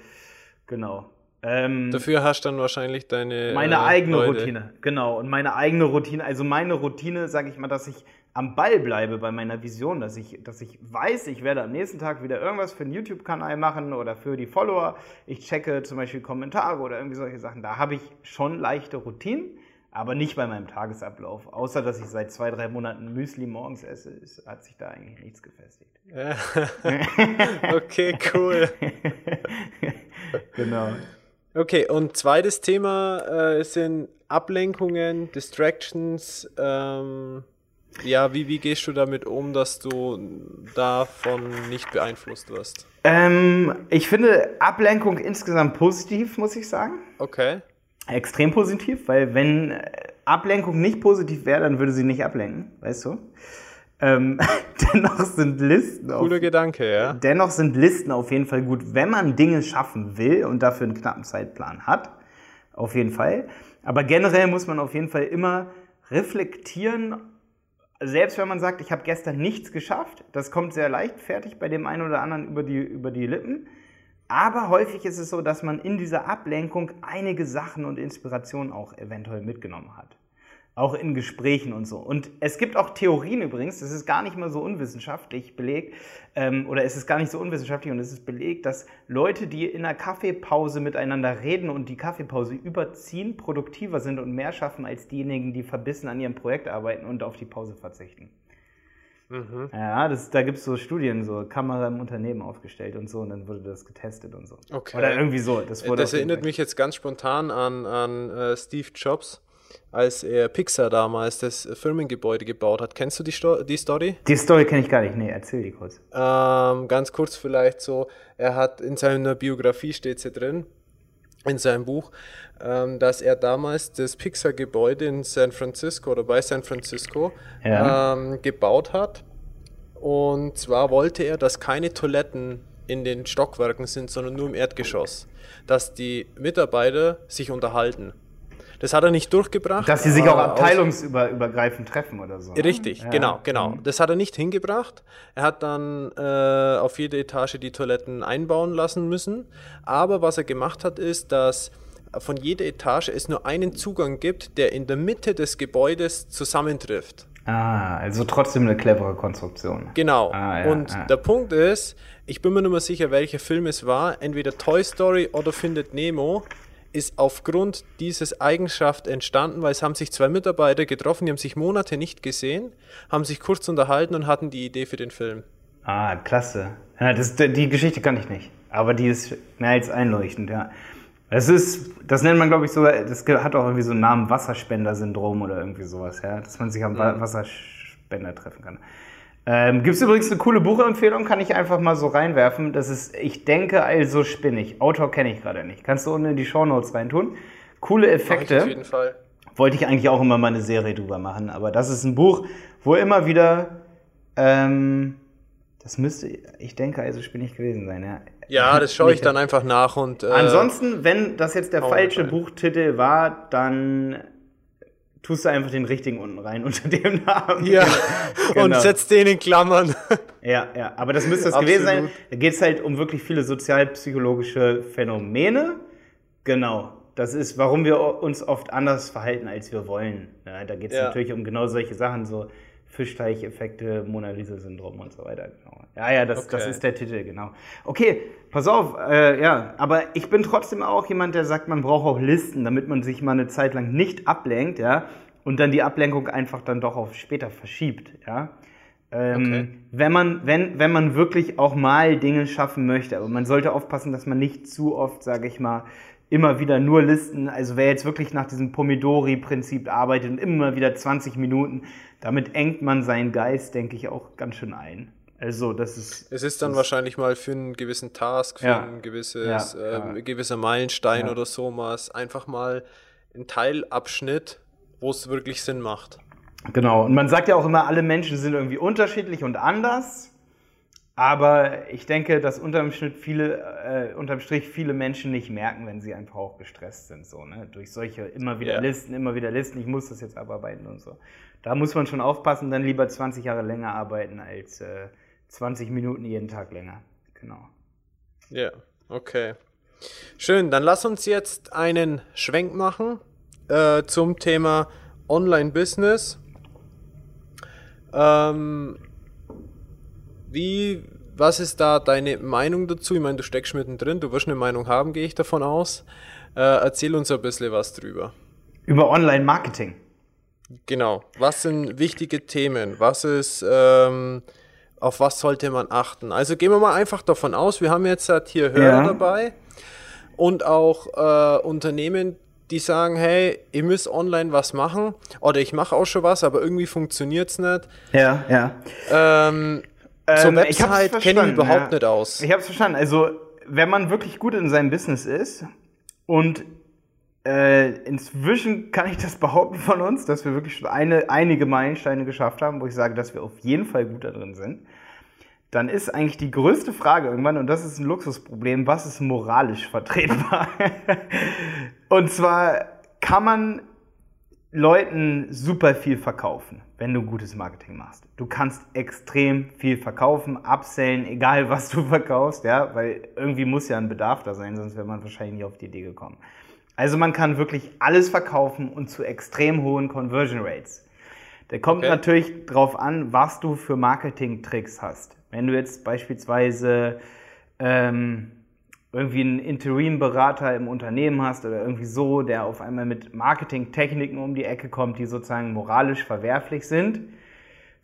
genau. Ähm, Dafür hast du dann wahrscheinlich deine. Meine äh, eigene Leute. Routine, genau. Und meine eigene Routine, also meine Routine, sage ich mal, dass ich am Ball bleibe bei meiner Vision, dass ich, dass ich weiß, ich werde am nächsten Tag wieder irgendwas für einen YouTube-Kanal machen oder für die Follower. Ich checke zum Beispiel Kommentare oder irgendwie solche Sachen. Da habe ich schon leichte Routinen, aber nicht bei meinem Tagesablauf. Außer, dass ich seit zwei, drei Monaten Müsli morgens esse, ist, hat sich da eigentlich nichts gefestigt. okay, cool. genau. Okay, und zweites Thema äh, sind Ablenkungen, Distractions. Ähm ja, wie, wie gehst du damit um, dass du davon nicht beeinflusst wirst? Ähm, ich finde Ablenkung insgesamt positiv, muss ich sagen. Okay. Extrem positiv, weil wenn Ablenkung nicht positiv wäre, dann würde sie nicht ablenken, weißt du? Ähm, dennoch sind Listen. Cooler auf, Gedanke, ja. Dennoch sind Listen auf jeden Fall gut, wenn man Dinge schaffen will und dafür einen knappen Zeitplan hat. Auf jeden Fall. Aber generell muss man auf jeden Fall immer reflektieren, selbst wenn man sagt, ich habe gestern nichts geschafft, das kommt sehr leichtfertig bei dem einen oder anderen über die, über die Lippen. Aber häufig ist es so, dass man in dieser Ablenkung einige Sachen und Inspirationen auch eventuell mitgenommen hat auch in Gesprächen und so. Und es gibt auch Theorien übrigens, das ist gar nicht mal so unwissenschaftlich belegt, ähm, oder es ist gar nicht so unwissenschaftlich und es ist belegt, dass Leute, die in einer Kaffeepause miteinander reden und die Kaffeepause überziehen, produktiver sind und mehr schaffen als diejenigen, die verbissen an ihrem Projekt arbeiten und auf die Pause verzichten. Mhm. Ja, das, da gibt es so Studien, so Kamera im Unternehmen aufgestellt und so, und dann wurde das getestet und so. Okay. Oder irgendwie so. Das, wurde das erinnert mich jetzt ganz spontan an, an uh, Steve Jobs als er Pixar damals das Firmengebäude gebaut hat. Kennst du die, Sto die Story? Die Story kenne ich gar nicht. Nee, erzähl die kurz. Ähm, ganz kurz vielleicht so, er hat in seiner Biografie steht sie drin, in seinem Buch, ähm, dass er damals das Pixar-Gebäude in San Francisco oder bei San Francisco ja. ähm, gebaut hat. Und zwar wollte er, dass keine Toiletten in den Stockwerken sind, sondern nur im Erdgeschoss. Dass die Mitarbeiter sich unterhalten. Das hat er nicht durchgebracht. Dass sie sich auch abteilungsübergreifend treffen oder so. Richtig, ja. genau, genau. Das hat er nicht hingebracht. Er hat dann äh, auf jede Etage die Toiletten einbauen lassen müssen. Aber was er gemacht hat, ist, dass von jeder Etage es nur einen Zugang gibt, der in der Mitte des Gebäudes zusammentrifft. Ah, also trotzdem eine clevere Konstruktion. Genau. Ah, ja, und ja. der Punkt ist, ich bin mir nicht mehr sicher, welcher Film es war. Entweder Toy Story oder Findet Nemo ist aufgrund dieses Eigenschaft entstanden, weil es haben sich zwei Mitarbeiter getroffen, die haben sich Monate nicht gesehen, haben sich kurz unterhalten und hatten die Idee für den Film. Ah, klasse. Ja, das, die Geschichte kann ich nicht, aber die ist mehr als einleuchtend, ja. Es ist, das nennt man, glaube ich, so, das hat auch irgendwie so einen Namen Wasserspender-Syndrom oder irgendwie sowas, ja, dass man sich am mhm. Wasserspender treffen kann. Ähm, Gibt es übrigens eine coole Buchempfehlung, kann ich einfach mal so reinwerfen. Das ist Ich denke also spinnig. Autor kenne ich gerade nicht. Kannst du unten in die Shownotes reintun. Coole Effekte. Mach ich auf jeden Fall. Wollte ich eigentlich auch immer mal eine Serie drüber machen, aber das ist ein Buch, wo immer wieder, ähm, das müsste, ich denke also spinnig gewesen sein, ja. Ja, das schaue ich dann einfach nach und. Äh, Ansonsten, wenn das jetzt der falsche Buchtitel war, dann tust du einfach den richtigen unten rein unter dem Namen. Ja, genau. und setzt den in Klammern. Ja, ja, aber das müsste es gewesen sein. Da geht es halt um wirklich viele sozialpsychologische Phänomene. Genau. Das ist, warum wir uns oft anders verhalten, als wir wollen. Ja, da geht es ja. natürlich um genau solche Sachen, so Fischteicheffekte, Mona Lisa-Syndrom und so weiter. Genau. Ja, ja, das, okay. das ist der Titel, genau. Okay, pass auf, äh, ja, aber ich bin trotzdem auch jemand, der sagt, man braucht auch Listen, damit man sich mal eine Zeit lang nicht ablenkt, ja, und dann die Ablenkung einfach dann doch auf später verschiebt, ja. Ähm, okay. wenn, man, wenn, wenn man wirklich auch mal Dinge schaffen möchte, aber man sollte aufpassen, dass man nicht zu oft, sage ich mal, immer wieder nur Listen, also wer jetzt wirklich nach diesem Pomidori-Prinzip arbeitet und immer wieder 20 Minuten, damit engt man seinen Geist, denke ich, auch ganz schön ein. Also das ist. Es ist dann wahrscheinlich mal für einen gewissen Task, für ja, ein gewisses, ja, äh, gewisser Meilenstein oder so mal einfach mal ein Teilabschnitt, wo es wirklich Sinn macht. Genau. Und man sagt ja auch immer, alle Menschen sind irgendwie unterschiedlich und anders. Aber ich denke, dass unterm, Schnitt viele, äh, unterm Strich viele Menschen nicht merken, wenn sie einfach auch gestresst sind. So, ne? Durch solche immer wieder yeah. Listen, immer wieder Listen, ich muss das jetzt abarbeiten und so. Da muss man schon aufpassen, dann lieber 20 Jahre länger arbeiten als äh, 20 Minuten jeden Tag länger. Genau. Ja, yeah. okay. Schön, dann lass uns jetzt einen Schwenk machen äh, zum Thema Online-Business. Ähm, wie, was ist da deine Meinung dazu? Ich meine, du steckst mittendrin, du wirst eine Meinung haben, gehe ich davon aus. Äh, erzähl uns ein bisschen was drüber. Über Online-Marketing. Genau. Was sind wichtige Themen? Was ist, ähm, auf was sollte man achten? Also gehen wir mal einfach davon aus, wir haben jetzt halt hier Hörer ja. dabei und auch äh, Unternehmen, die sagen, hey, ihr müsst online was machen oder ich mache auch schon was, aber irgendwie funktioniert es nicht. Ja, ja. Ähm, zur ähm, Website kenne ich überhaupt ja. nicht aus. Ich habe es verstanden. Also, wenn man wirklich gut in seinem Business ist und äh, inzwischen kann ich das behaupten von uns, dass wir wirklich schon eine, einige Meilensteine geschafft haben, wo ich sage, dass wir auf jeden Fall gut da drin sind. Dann ist eigentlich die größte Frage irgendwann, und das ist ein Luxusproblem, was ist moralisch vertretbar? und zwar kann man Leuten super viel verkaufen, wenn du gutes Marketing machst. Du kannst extrem viel verkaufen, upsellen, egal was du verkaufst, ja, weil irgendwie muss ja ein Bedarf da sein, sonst wäre man wahrscheinlich nie auf die Idee gekommen. Also man kann wirklich alles verkaufen und zu extrem hohen Conversion Rates. Der kommt okay. natürlich drauf an, was du für Marketing-Tricks hast. Wenn du jetzt beispielsweise ähm, irgendwie einen Interim-Berater im Unternehmen hast oder irgendwie so, der auf einmal mit Marketing-Techniken um die Ecke kommt, die sozusagen moralisch verwerflich sind,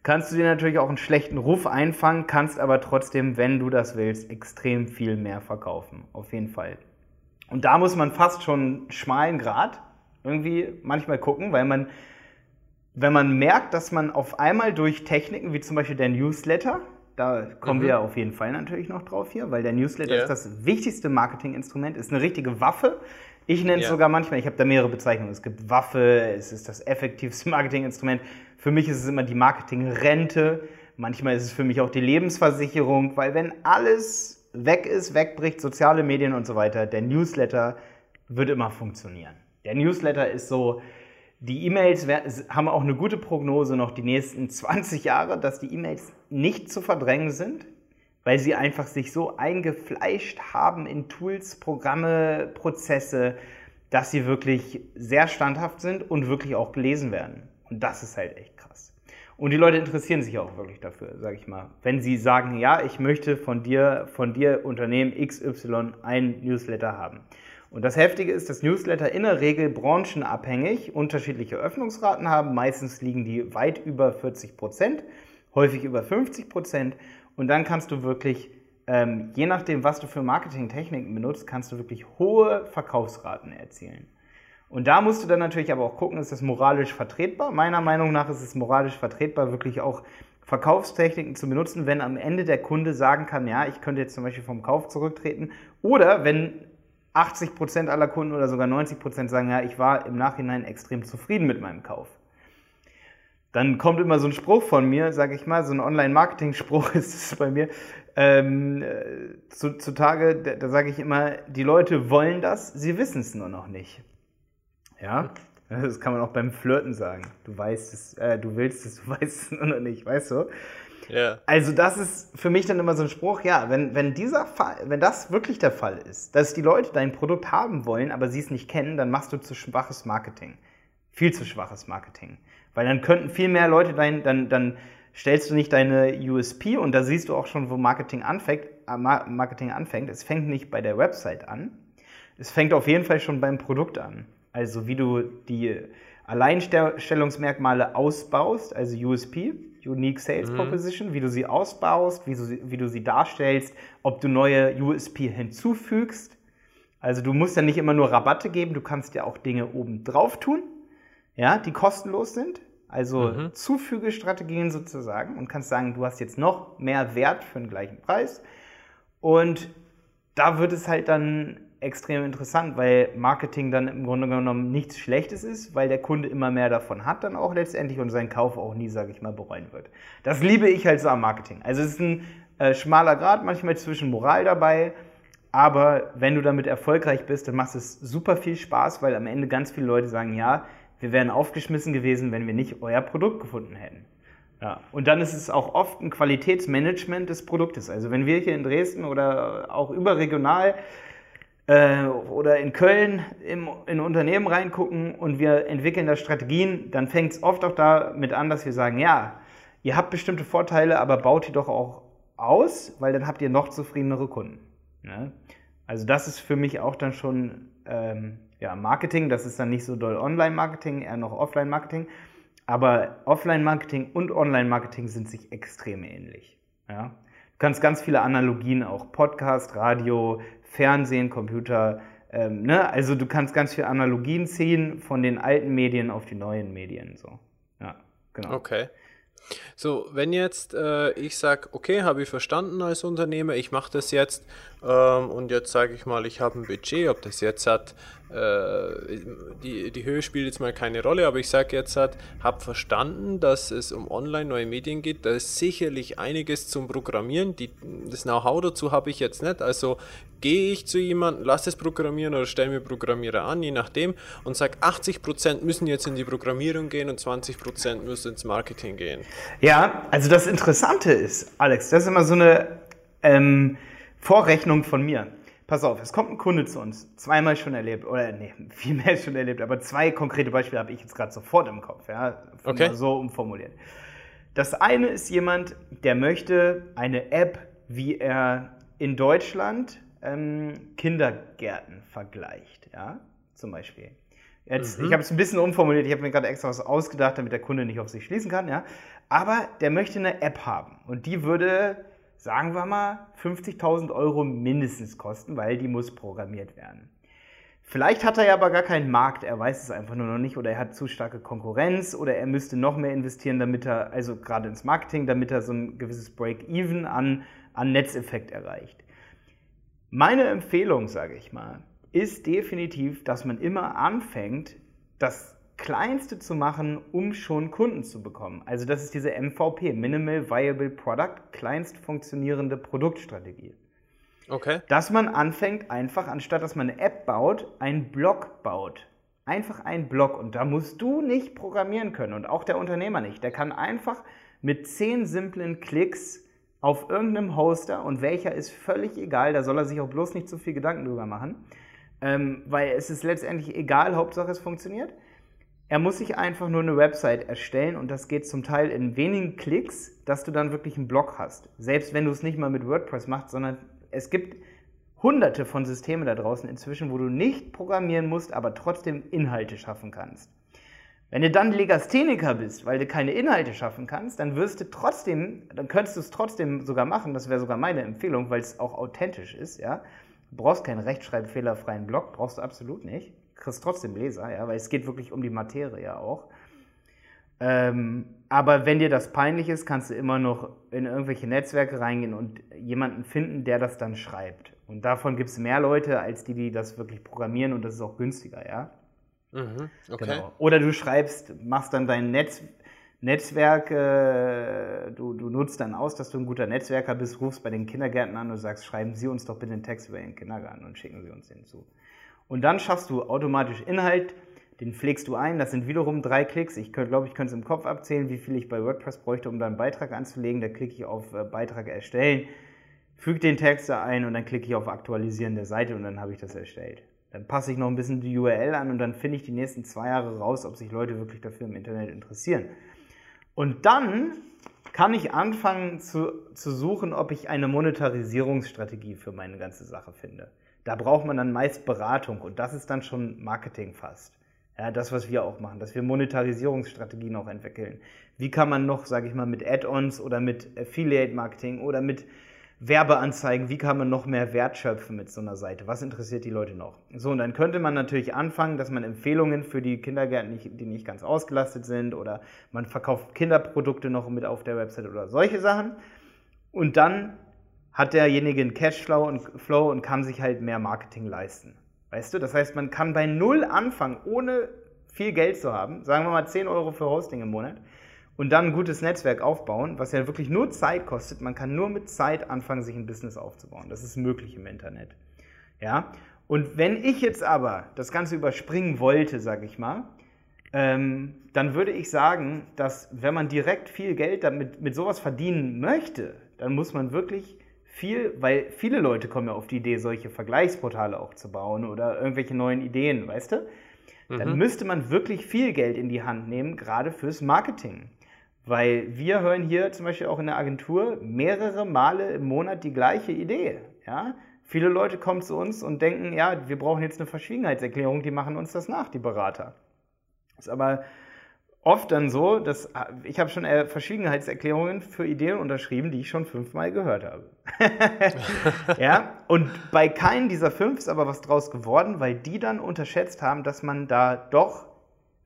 kannst du dir natürlich auch einen schlechten Ruf einfangen, kannst aber trotzdem, wenn du das willst, extrem viel mehr verkaufen. Auf jeden Fall. Und da muss man fast schon schmalen Grad irgendwie manchmal gucken, weil man, wenn man merkt, dass man auf einmal durch Techniken wie zum Beispiel der Newsletter, da kommen mhm. wir auf jeden Fall natürlich noch drauf hier, weil der Newsletter yeah. ist das wichtigste Marketinginstrument, ist eine richtige Waffe. Ich nenne es yeah. sogar manchmal, ich habe da mehrere Bezeichnungen. Es gibt Waffe, es ist das effektivste Marketinginstrument. Für mich ist es immer die Marketingrente. Manchmal ist es für mich auch die Lebensversicherung, weil wenn alles weg ist, wegbricht, soziale Medien und so weiter, der Newsletter wird immer funktionieren. Der Newsletter ist so, die E-Mails haben auch eine gute Prognose noch die nächsten 20 Jahre, dass die E-Mails nicht zu verdrängen sind, weil sie einfach sich so eingefleischt haben in Tools, Programme, Prozesse, dass sie wirklich sehr standhaft sind und wirklich auch gelesen werden. Und das ist halt echt krass. Und die Leute interessieren sich auch wirklich dafür, sage ich mal. Wenn sie sagen, ja, ich möchte von dir, von dir Unternehmen XY ein Newsletter haben. Und das Heftige ist, dass Newsletter in der Regel branchenabhängig unterschiedliche Öffnungsraten haben. Meistens liegen die weit über 40 Prozent, häufig über 50 Prozent. Und dann kannst du wirklich, ähm, je nachdem, was du für Marketingtechniken benutzt, kannst du wirklich hohe Verkaufsraten erzielen. Und da musst du dann natürlich aber auch gucken, ist das moralisch vertretbar? Meiner Meinung nach ist es moralisch vertretbar, wirklich auch Verkaufstechniken zu benutzen, wenn am Ende der Kunde sagen kann, ja, ich könnte jetzt zum Beispiel vom Kauf zurücktreten. Oder wenn 80 Prozent aller Kunden oder sogar 90 Prozent sagen, ja, ich war im Nachhinein extrem zufrieden mit meinem Kauf. Dann kommt immer so ein Spruch von mir, sage ich mal, so ein Online-Marketing-Spruch ist es bei mir. Ähm, äh, zutage, da, da sage ich immer, die Leute wollen das, sie wissen es nur noch nicht. Ja, das kann man auch beim Flirten sagen. Du weißt es, äh, du willst es, du weißt es nur noch nicht, weißt du? Ja. Also das ist für mich dann immer so ein Spruch, ja, wenn, wenn dieser Fall, wenn das wirklich der Fall ist, dass die Leute dein Produkt haben wollen, aber sie es nicht kennen, dann machst du zu schwaches Marketing. Viel zu schwaches Marketing. Weil dann könnten viel mehr Leute dein, dann, dann stellst du nicht deine USP und da siehst du auch schon, wo Marketing anfängt. Äh, Marketing anfängt. Es fängt nicht bei der Website an. Es fängt auf jeden Fall schon beim Produkt an. Also wie du die Alleinstellungsmerkmale ausbaust, also USP, Unique Sales mhm. Proposition, wie du sie ausbaust, wie du sie, wie du sie darstellst, ob du neue USP hinzufügst. Also du musst ja nicht immer nur Rabatte geben, du kannst ja auch Dinge oben drauf tun, ja, die kostenlos sind. Also mhm. Zufügestrategien sozusagen und kannst sagen, du hast jetzt noch mehr Wert für den gleichen Preis. Und da wird es halt dann extrem interessant, weil Marketing dann im Grunde genommen nichts Schlechtes ist, weil der Kunde immer mehr davon hat dann auch letztendlich und seinen Kauf auch nie, sage ich mal, bereuen wird. Das liebe ich halt so am Marketing. Also es ist ein äh, schmaler Grad manchmal zwischen Moral dabei, aber wenn du damit erfolgreich bist, dann macht es super viel Spaß, weil am Ende ganz viele Leute sagen, ja, wir wären aufgeschmissen gewesen, wenn wir nicht euer Produkt gefunden hätten. Ja, und dann ist es auch oft ein Qualitätsmanagement des Produktes. Also wenn wir hier in Dresden oder auch überregional äh, oder in Köln im, in Unternehmen reingucken und wir entwickeln da Strategien, dann fängt es oft auch damit an, dass wir sagen, ja, ihr habt bestimmte Vorteile, aber baut die doch auch aus, weil dann habt ihr noch zufriedenere Kunden. Ne? Also das ist für mich auch dann schon ähm, ja, Marketing, das ist dann nicht so doll Online-Marketing, eher noch Offline-Marketing. Aber Offline-Marketing und Online-Marketing sind sich extrem ähnlich. Ja? Du kannst ganz viele Analogien auch Podcast, Radio, Fernsehen, Computer. Ähm, ne? Also du kannst ganz viele Analogien ziehen von den alten Medien auf die neuen Medien. So. Ja, genau. Okay. So, wenn jetzt äh, ich sage, okay, habe ich verstanden als Unternehmer, ich mache das jetzt ähm, und jetzt sage ich mal, ich habe ein Budget, ob das jetzt hat, die, die Höhe spielt jetzt mal keine Rolle, aber ich sage jetzt hat, habe verstanden, dass es um online neue Medien geht, da ist sicherlich einiges zum Programmieren, die, das Know-how dazu habe ich jetzt nicht, also gehe ich zu jemandem, lasse es programmieren oder stelle mir Programmierer an, je nachdem, und sage, 80% müssen jetzt in die Programmierung gehen und 20% müssen ins Marketing gehen. Ja, also das Interessante ist, Alex, das ist immer so eine ähm, Vorrechnung von mir. Pass auf, es kommt ein Kunde zu uns, zweimal schon erlebt, oder nee, viel mehr schon erlebt, aber zwei konkrete Beispiele habe ich jetzt gerade sofort im Kopf, ja, okay. so umformuliert. Das eine ist jemand, der möchte eine App, wie er in Deutschland ähm, Kindergärten vergleicht, ja, zum Beispiel. Jetzt, mhm. Ich habe es ein bisschen umformuliert, ich habe mir gerade extra was ausgedacht, damit der Kunde nicht auf sich schließen kann, ja. Aber der möchte eine App haben und die würde sagen wir mal, 50.000 Euro mindestens kosten, weil die muss programmiert werden. Vielleicht hat er ja aber gar keinen Markt, er weiß es einfach nur noch nicht oder er hat zu starke Konkurrenz oder er müsste noch mehr investieren, damit er, also gerade ins Marketing, damit er so ein gewisses Break-Even an, an Netzeffekt erreicht. Meine Empfehlung, sage ich mal, ist definitiv, dass man immer anfängt, das Kleinste zu machen, um schon Kunden zu bekommen. Also das ist diese MVP, Minimal Viable Product, kleinst funktionierende Produktstrategie. Okay. Dass man anfängt, einfach, anstatt dass man eine App baut, einen Blog baut. Einfach einen Blog. Und da musst du nicht programmieren können und auch der Unternehmer nicht. Der kann einfach mit zehn simplen Klicks auf irgendeinem Hoster und welcher ist völlig egal, da soll er sich auch bloß nicht zu viel Gedanken drüber machen, ähm, weil es ist letztendlich egal, Hauptsache es funktioniert. Er muss sich einfach nur eine Website erstellen und das geht zum Teil in wenigen Klicks, dass du dann wirklich einen Blog hast. Selbst wenn du es nicht mal mit WordPress machst, sondern es gibt hunderte von Systemen da draußen inzwischen, wo du nicht programmieren musst, aber trotzdem Inhalte schaffen kannst. Wenn du dann Legastheniker bist, weil du keine Inhalte schaffen kannst, dann wirst du trotzdem, dann könntest du es trotzdem sogar machen, das wäre sogar meine Empfehlung, weil es auch authentisch ist, ja. Du brauchst keinen rechtschreibfehlerfreien Blog, brauchst du absolut nicht. Kriegst trotzdem Leser, ja, weil es geht wirklich um die Materie ja auch. Ähm, aber wenn dir das peinlich ist, kannst du immer noch in irgendwelche Netzwerke reingehen und jemanden finden, der das dann schreibt. Und davon gibt es mehr Leute, als die, die das wirklich programmieren und das ist auch günstiger, ja. Mhm, okay. Genau. Oder du schreibst, machst dann dein Netz, Netzwerk, äh, du, du nutzt dann aus, dass du ein guter Netzwerker bist, rufst bei den Kindergärten an und sagst, schreiben Sie uns doch bitte einen Text über Ihren Kindergarten und schicken Sie uns den zu. Und dann schaffst du automatisch Inhalt, den pflegst du ein, das sind wiederum drei Klicks. Ich glaube, ich könnte es im Kopf abzählen, wie viel ich bei WordPress bräuchte, um da einen Beitrag anzulegen. Da klicke ich auf äh, Beitrag erstellen, füge den Text da ein und dann klicke ich auf Aktualisieren der Seite und dann habe ich das erstellt. Dann passe ich noch ein bisschen die URL an und dann finde ich die nächsten zwei Jahre raus, ob sich Leute wirklich dafür im Internet interessieren. Und dann kann ich anfangen zu, zu suchen, ob ich eine Monetarisierungsstrategie für meine ganze Sache finde. Da braucht man dann meist Beratung und das ist dann schon Marketing fast. Ja, das, was wir auch machen, dass wir Monetarisierungsstrategien auch entwickeln. Wie kann man noch, sage ich mal, mit Add-ons oder mit Affiliate-Marketing oder mit Werbeanzeigen, wie kann man noch mehr Wert schöpfen mit so einer Seite? Was interessiert die Leute noch? So, und dann könnte man natürlich anfangen, dass man Empfehlungen für die Kindergärten, die nicht ganz ausgelastet sind, oder man verkauft Kinderprodukte noch mit auf der Website oder solche Sachen. Und dann hat derjenige einen Cashflow und, Flow und kann sich halt mehr Marketing leisten. Weißt du, das heißt, man kann bei Null anfangen, ohne viel Geld zu haben, sagen wir mal 10 Euro für Hosting im Monat, und dann ein gutes Netzwerk aufbauen, was ja wirklich nur Zeit kostet. Man kann nur mit Zeit anfangen, sich ein Business aufzubauen. Das ist möglich im Internet. Ja? Und wenn ich jetzt aber das Ganze überspringen wollte, sage ich mal, ähm, dann würde ich sagen, dass wenn man direkt viel Geld damit mit sowas verdienen möchte, dann muss man wirklich viel, weil viele Leute kommen ja auf die Idee, solche Vergleichsportale auch zu bauen oder irgendwelche neuen Ideen, weißt du? Dann mhm. müsste man wirklich viel Geld in die Hand nehmen, gerade fürs Marketing. Weil wir hören hier zum Beispiel auch in der Agentur mehrere Male im Monat die gleiche Idee. Ja? Viele Leute kommen zu uns und denken, ja, wir brauchen jetzt eine Verschwiegenheitserklärung, die machen uns das nach, die Berater. Ist aber oft dann so, dass ich habe schon Verschwiegenheitserklärungen für Ideen unterschrieben, die ich schon fünfmal gehört habe. ja, und bei keinen dieser fünf ist aber was draus geworden, weil die dann unterschätzt haben, dass man da doch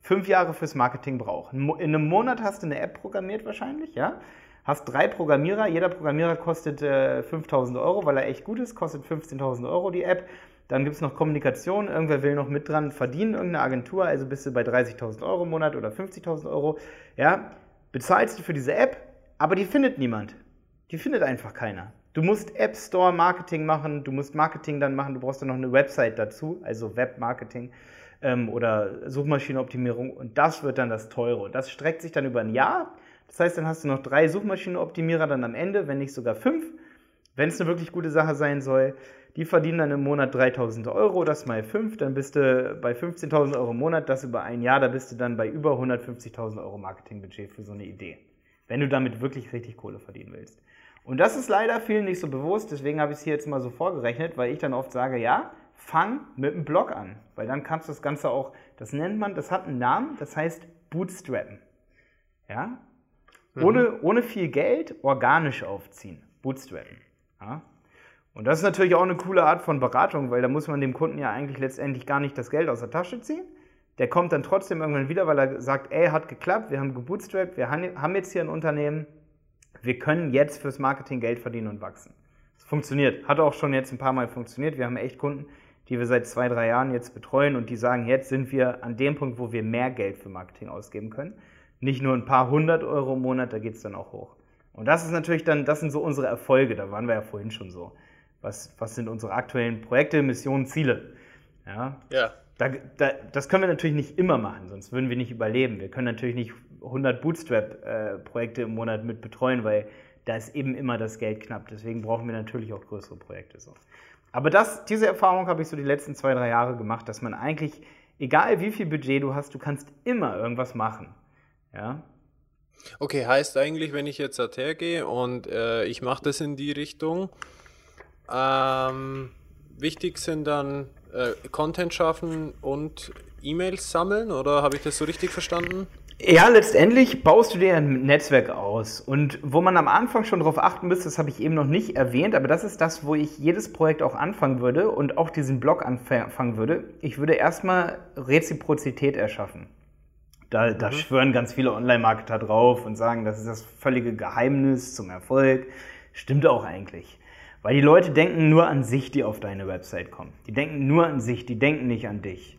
fünf Jahre fürs Marketing braucht. In einem Monat hast du eine App programmiert wahrscheinlich, ja? Hast drei Programmierer, jeder Programmierer kostet äh, 5000 Euro, weil er echt gut ist, kostet 15.000 Euro die App. Dann gibt es noch Kommunikation, irgendwer will noch mit dran verdienen, irgendeine Agentur, also bist du bei 30.000 Euro im Monat oder 50.000 Euro, ja? Bezahlst du für diese App, aber die findet niemand. Die findet einfach keiner. Du musst App Store Marketing machen, du musst Marketing dann machen, du brauchst dann noch eine Website dazu, also Webmarketing ähm, oder Suchmaschinenoptimierung und das wird dann das teure. Das streckt sich dann über ein Jahr. Das heißt, dann hast du noch drei Suchmaschinenoptimierer dann am Ende, wenn nicht sogar fünf, wenn es eine wirklich gute Sache sein soll. Die verdienen dann im Monat 3000 Euro, das mal fünf, dann bist du bei 15.000 Euro im Monat, das über ein Jahr, da bist du dann bei über 150.000 Euro Marketingbudget für so eine Idee. Wenn du damit wirklich richtig Kohle verdienen willst. Und das ist leider vielen nicht so bewusst, deswegen habe ich es hier jetzt mal so vorgerechnet, weil ich dann oft sage, ja, fang mit einem Blog an, weil dann kannst du das Ganze auch, das nennt man, das hat einen Namen, das heißt Bootstrappen. Ja? Mhm. Ohne, ohne viel Geld organisch aufziehen. Bootstrappen. Ja? Und das ist natürlich auch eine coole Art von Beratung, weil da muss man dem Kunden ja eigentlich letztendlich gar nicht das Geld aus der Tasche ziehen. Der kommt dann trotzdem irgendwann wieder, weil er sagt, ey, hat geklappt, wir haben gebootstrapped, wir haben jetzt hier ein Unternehmen, wir können jetzt fürs Marketing Geld verdienen und wachsen. Es funktioniert, hat auch schon jetzt ein paar Mal funktioniert. Wir haben echt Kunden, die wir seit zwei, drei Jahren jetzt betreuen und die sagen, jetzt sind wir an dem Punkt, wo wir mehr Geld für Marketing ausgeben können. Nicht nur ein paar hundert Euro im Monat, da geht es dann auch hoch. Und das ist natürlich dann, das sind so unsere Erfolge, da waren wir ja vorhin schon so. Was, was sind unsere aktuellen Projekte, Missionen, Ziele? Ja. ja. Da, da, das können wir natürlich nicht immer machen, sonst würden wir nicht überleben. Wir können natürlich nicht 100 Bootstrap-Projekte im Monat mit betreuen, weil da ist eben immer das Geld knapp. Deswegen brauchen wir natürlich auch größere Projekte. So. Aber das, diese Erfahrung habe ich so die letzten zwei, drei Jahre gemacht, dass man eigentlich, egal wie viel Budget du hast, du kannst immer irgendwas machen. Ja. Okay, heißt eigentlich, wenn ich jetzt hergehe und äh, ich mache das in die Richtung, ähm, wichtig sind dann äh, Content schaffen und E-Mails sammeln oder habe ich das so richtig verstanden? Ja, letztendlich baust du dir ein Netzwerk aus. Und wo man am Anfang schon darauf achten müsste, das habe ich eben noch nicht erwähnt, aber das ist das, wo ich jedes Projekt auch anfangen würde und auch diesen Blog anfangen würde. Ich würde erstmal Reziprozität erschaffen. Da, da mhm. schwören ganz viele Online-Marketer drauf und sagen, das ist das völlige Geheimnis zum Erfolg. Stimmt auch eigentlich. Weil die Leute denken nur an sich, die auf deine Website kommen. Die denken nur an sich, die denken nicht an dich.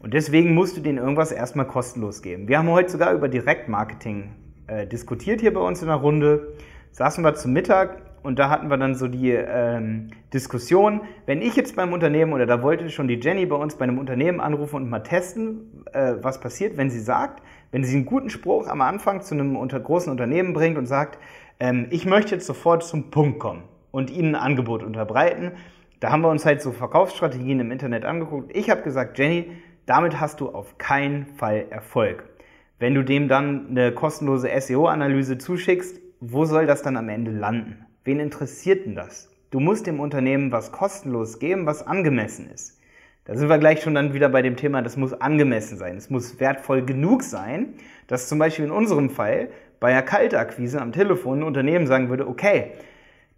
Und deswegen musst du denen irgendwas erstmal kostenlos geben. Wir haben heute sogar über Direktmarketing äh, diskutiert hier bei uns in der Runde. Saßen wir zum Mittag und da hatten wir dann so die ähm, Diskussion, wenn ich jetzt beim Unternehmen oder da wollte schon die Jenny bei uns bei einem Unternehmen anrufen und mal testen, äh, was passiert, wenn sie sagt, wenn sie einen guten Spruch am Anfang zu einem unter großen Unternehmen bringt und sagt, ähm, ich möchte jetzt sofort zum Punkt kommen und ihnen ein Angebot unterbreiten. Da haben wir uns halt so Verkaufsstrategien im Internet angeguckt. Ich habe gesagt, Jenny, damit hast du auf keinen Fall Erfolg. Wenn du dem dann eine kostenlose SEO-Analyse zuschickst, wo soll das dann am Ende landen? Wen interessiert denn das? Du musst dem Unternehmen was kostenlos geben, was angemessen ist. Da sind wir gleich schon dann wieder bei dem Thema, das muss angemessen sein. Es muss wertvoll genug sein, dass zum Beispiel in unserem Fall bei der Kaltakquise am Telefon ein Unternehmen sagen würde, okay,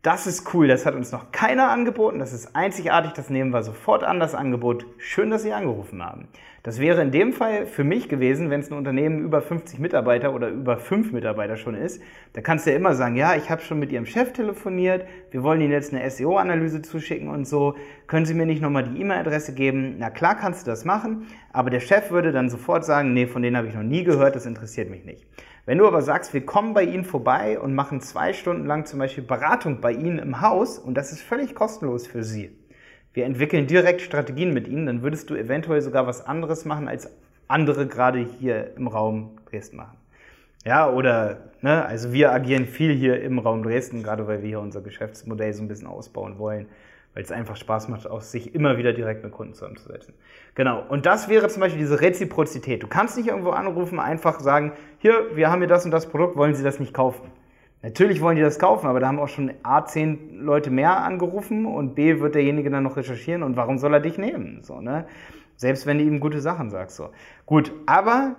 das ist cool, das hat uns noch keiner angeboten, das ist einzigartig, das nehmen wir sofort an, das Angebot. Schön, dass Sie angerufen haben. Das wäre in dem Fall für mich gewesen, wenn es ein Unternehmen über 50 Mitarbeiter oder über 5 Mitarbeiter schon ist, da kannst du ja immer sagen, ja, ich habe schon mit Ihrem Chef telefoniert, wir wollen Ihnen jetzt eine SEO-Analyse zuschicken und so, können Sie mir nicht nochmal die E-Mail-Adresse geben? Na klar kannst du das machen, aber der Chef würde dann sofort sagen, nee, von denen habe ich noch nie gehört, das interessiert mich nicht. Wenn du aber sagst, wir kommen bei Ihnen vorbei und machen zwei Stunden lang zum Beispiel Beratung bei Ihnen im Haus und das ist völlig kostenlos für Sie. Wir entwickeln direkt Strategien mit Ihnen, dann würdest du eventuell sogar was anderes machen, als andere gerade hier im Raum Dresden machen. Ja, oder, ne, also wir agieren viel hier im Raum Dresden, gerade weil wir hier unser Geschäftsmodell so ein bisschen ausbauen wollen weil es einfach Spaß macht, auch sich immer wieder direkt mit Kunden zusammenzusetzen. Genau. Und das wäre zum Beispiel diese Reziprozität. Du kannst nicht irgendwo anrufen, einfach sagen, hier, wir haben hier das und das Produkt, wollen Sie das nicht kaufen? Natürlich wollen die das kaufen, aber da haben auch schon A, zehn Leute mehr angerufen und B, wird derjenige dann noch recherchieren und warum soll er dich nehmen? So, ne? Selbst wenn du ihm gute Sachen sagst. So. Gut, aber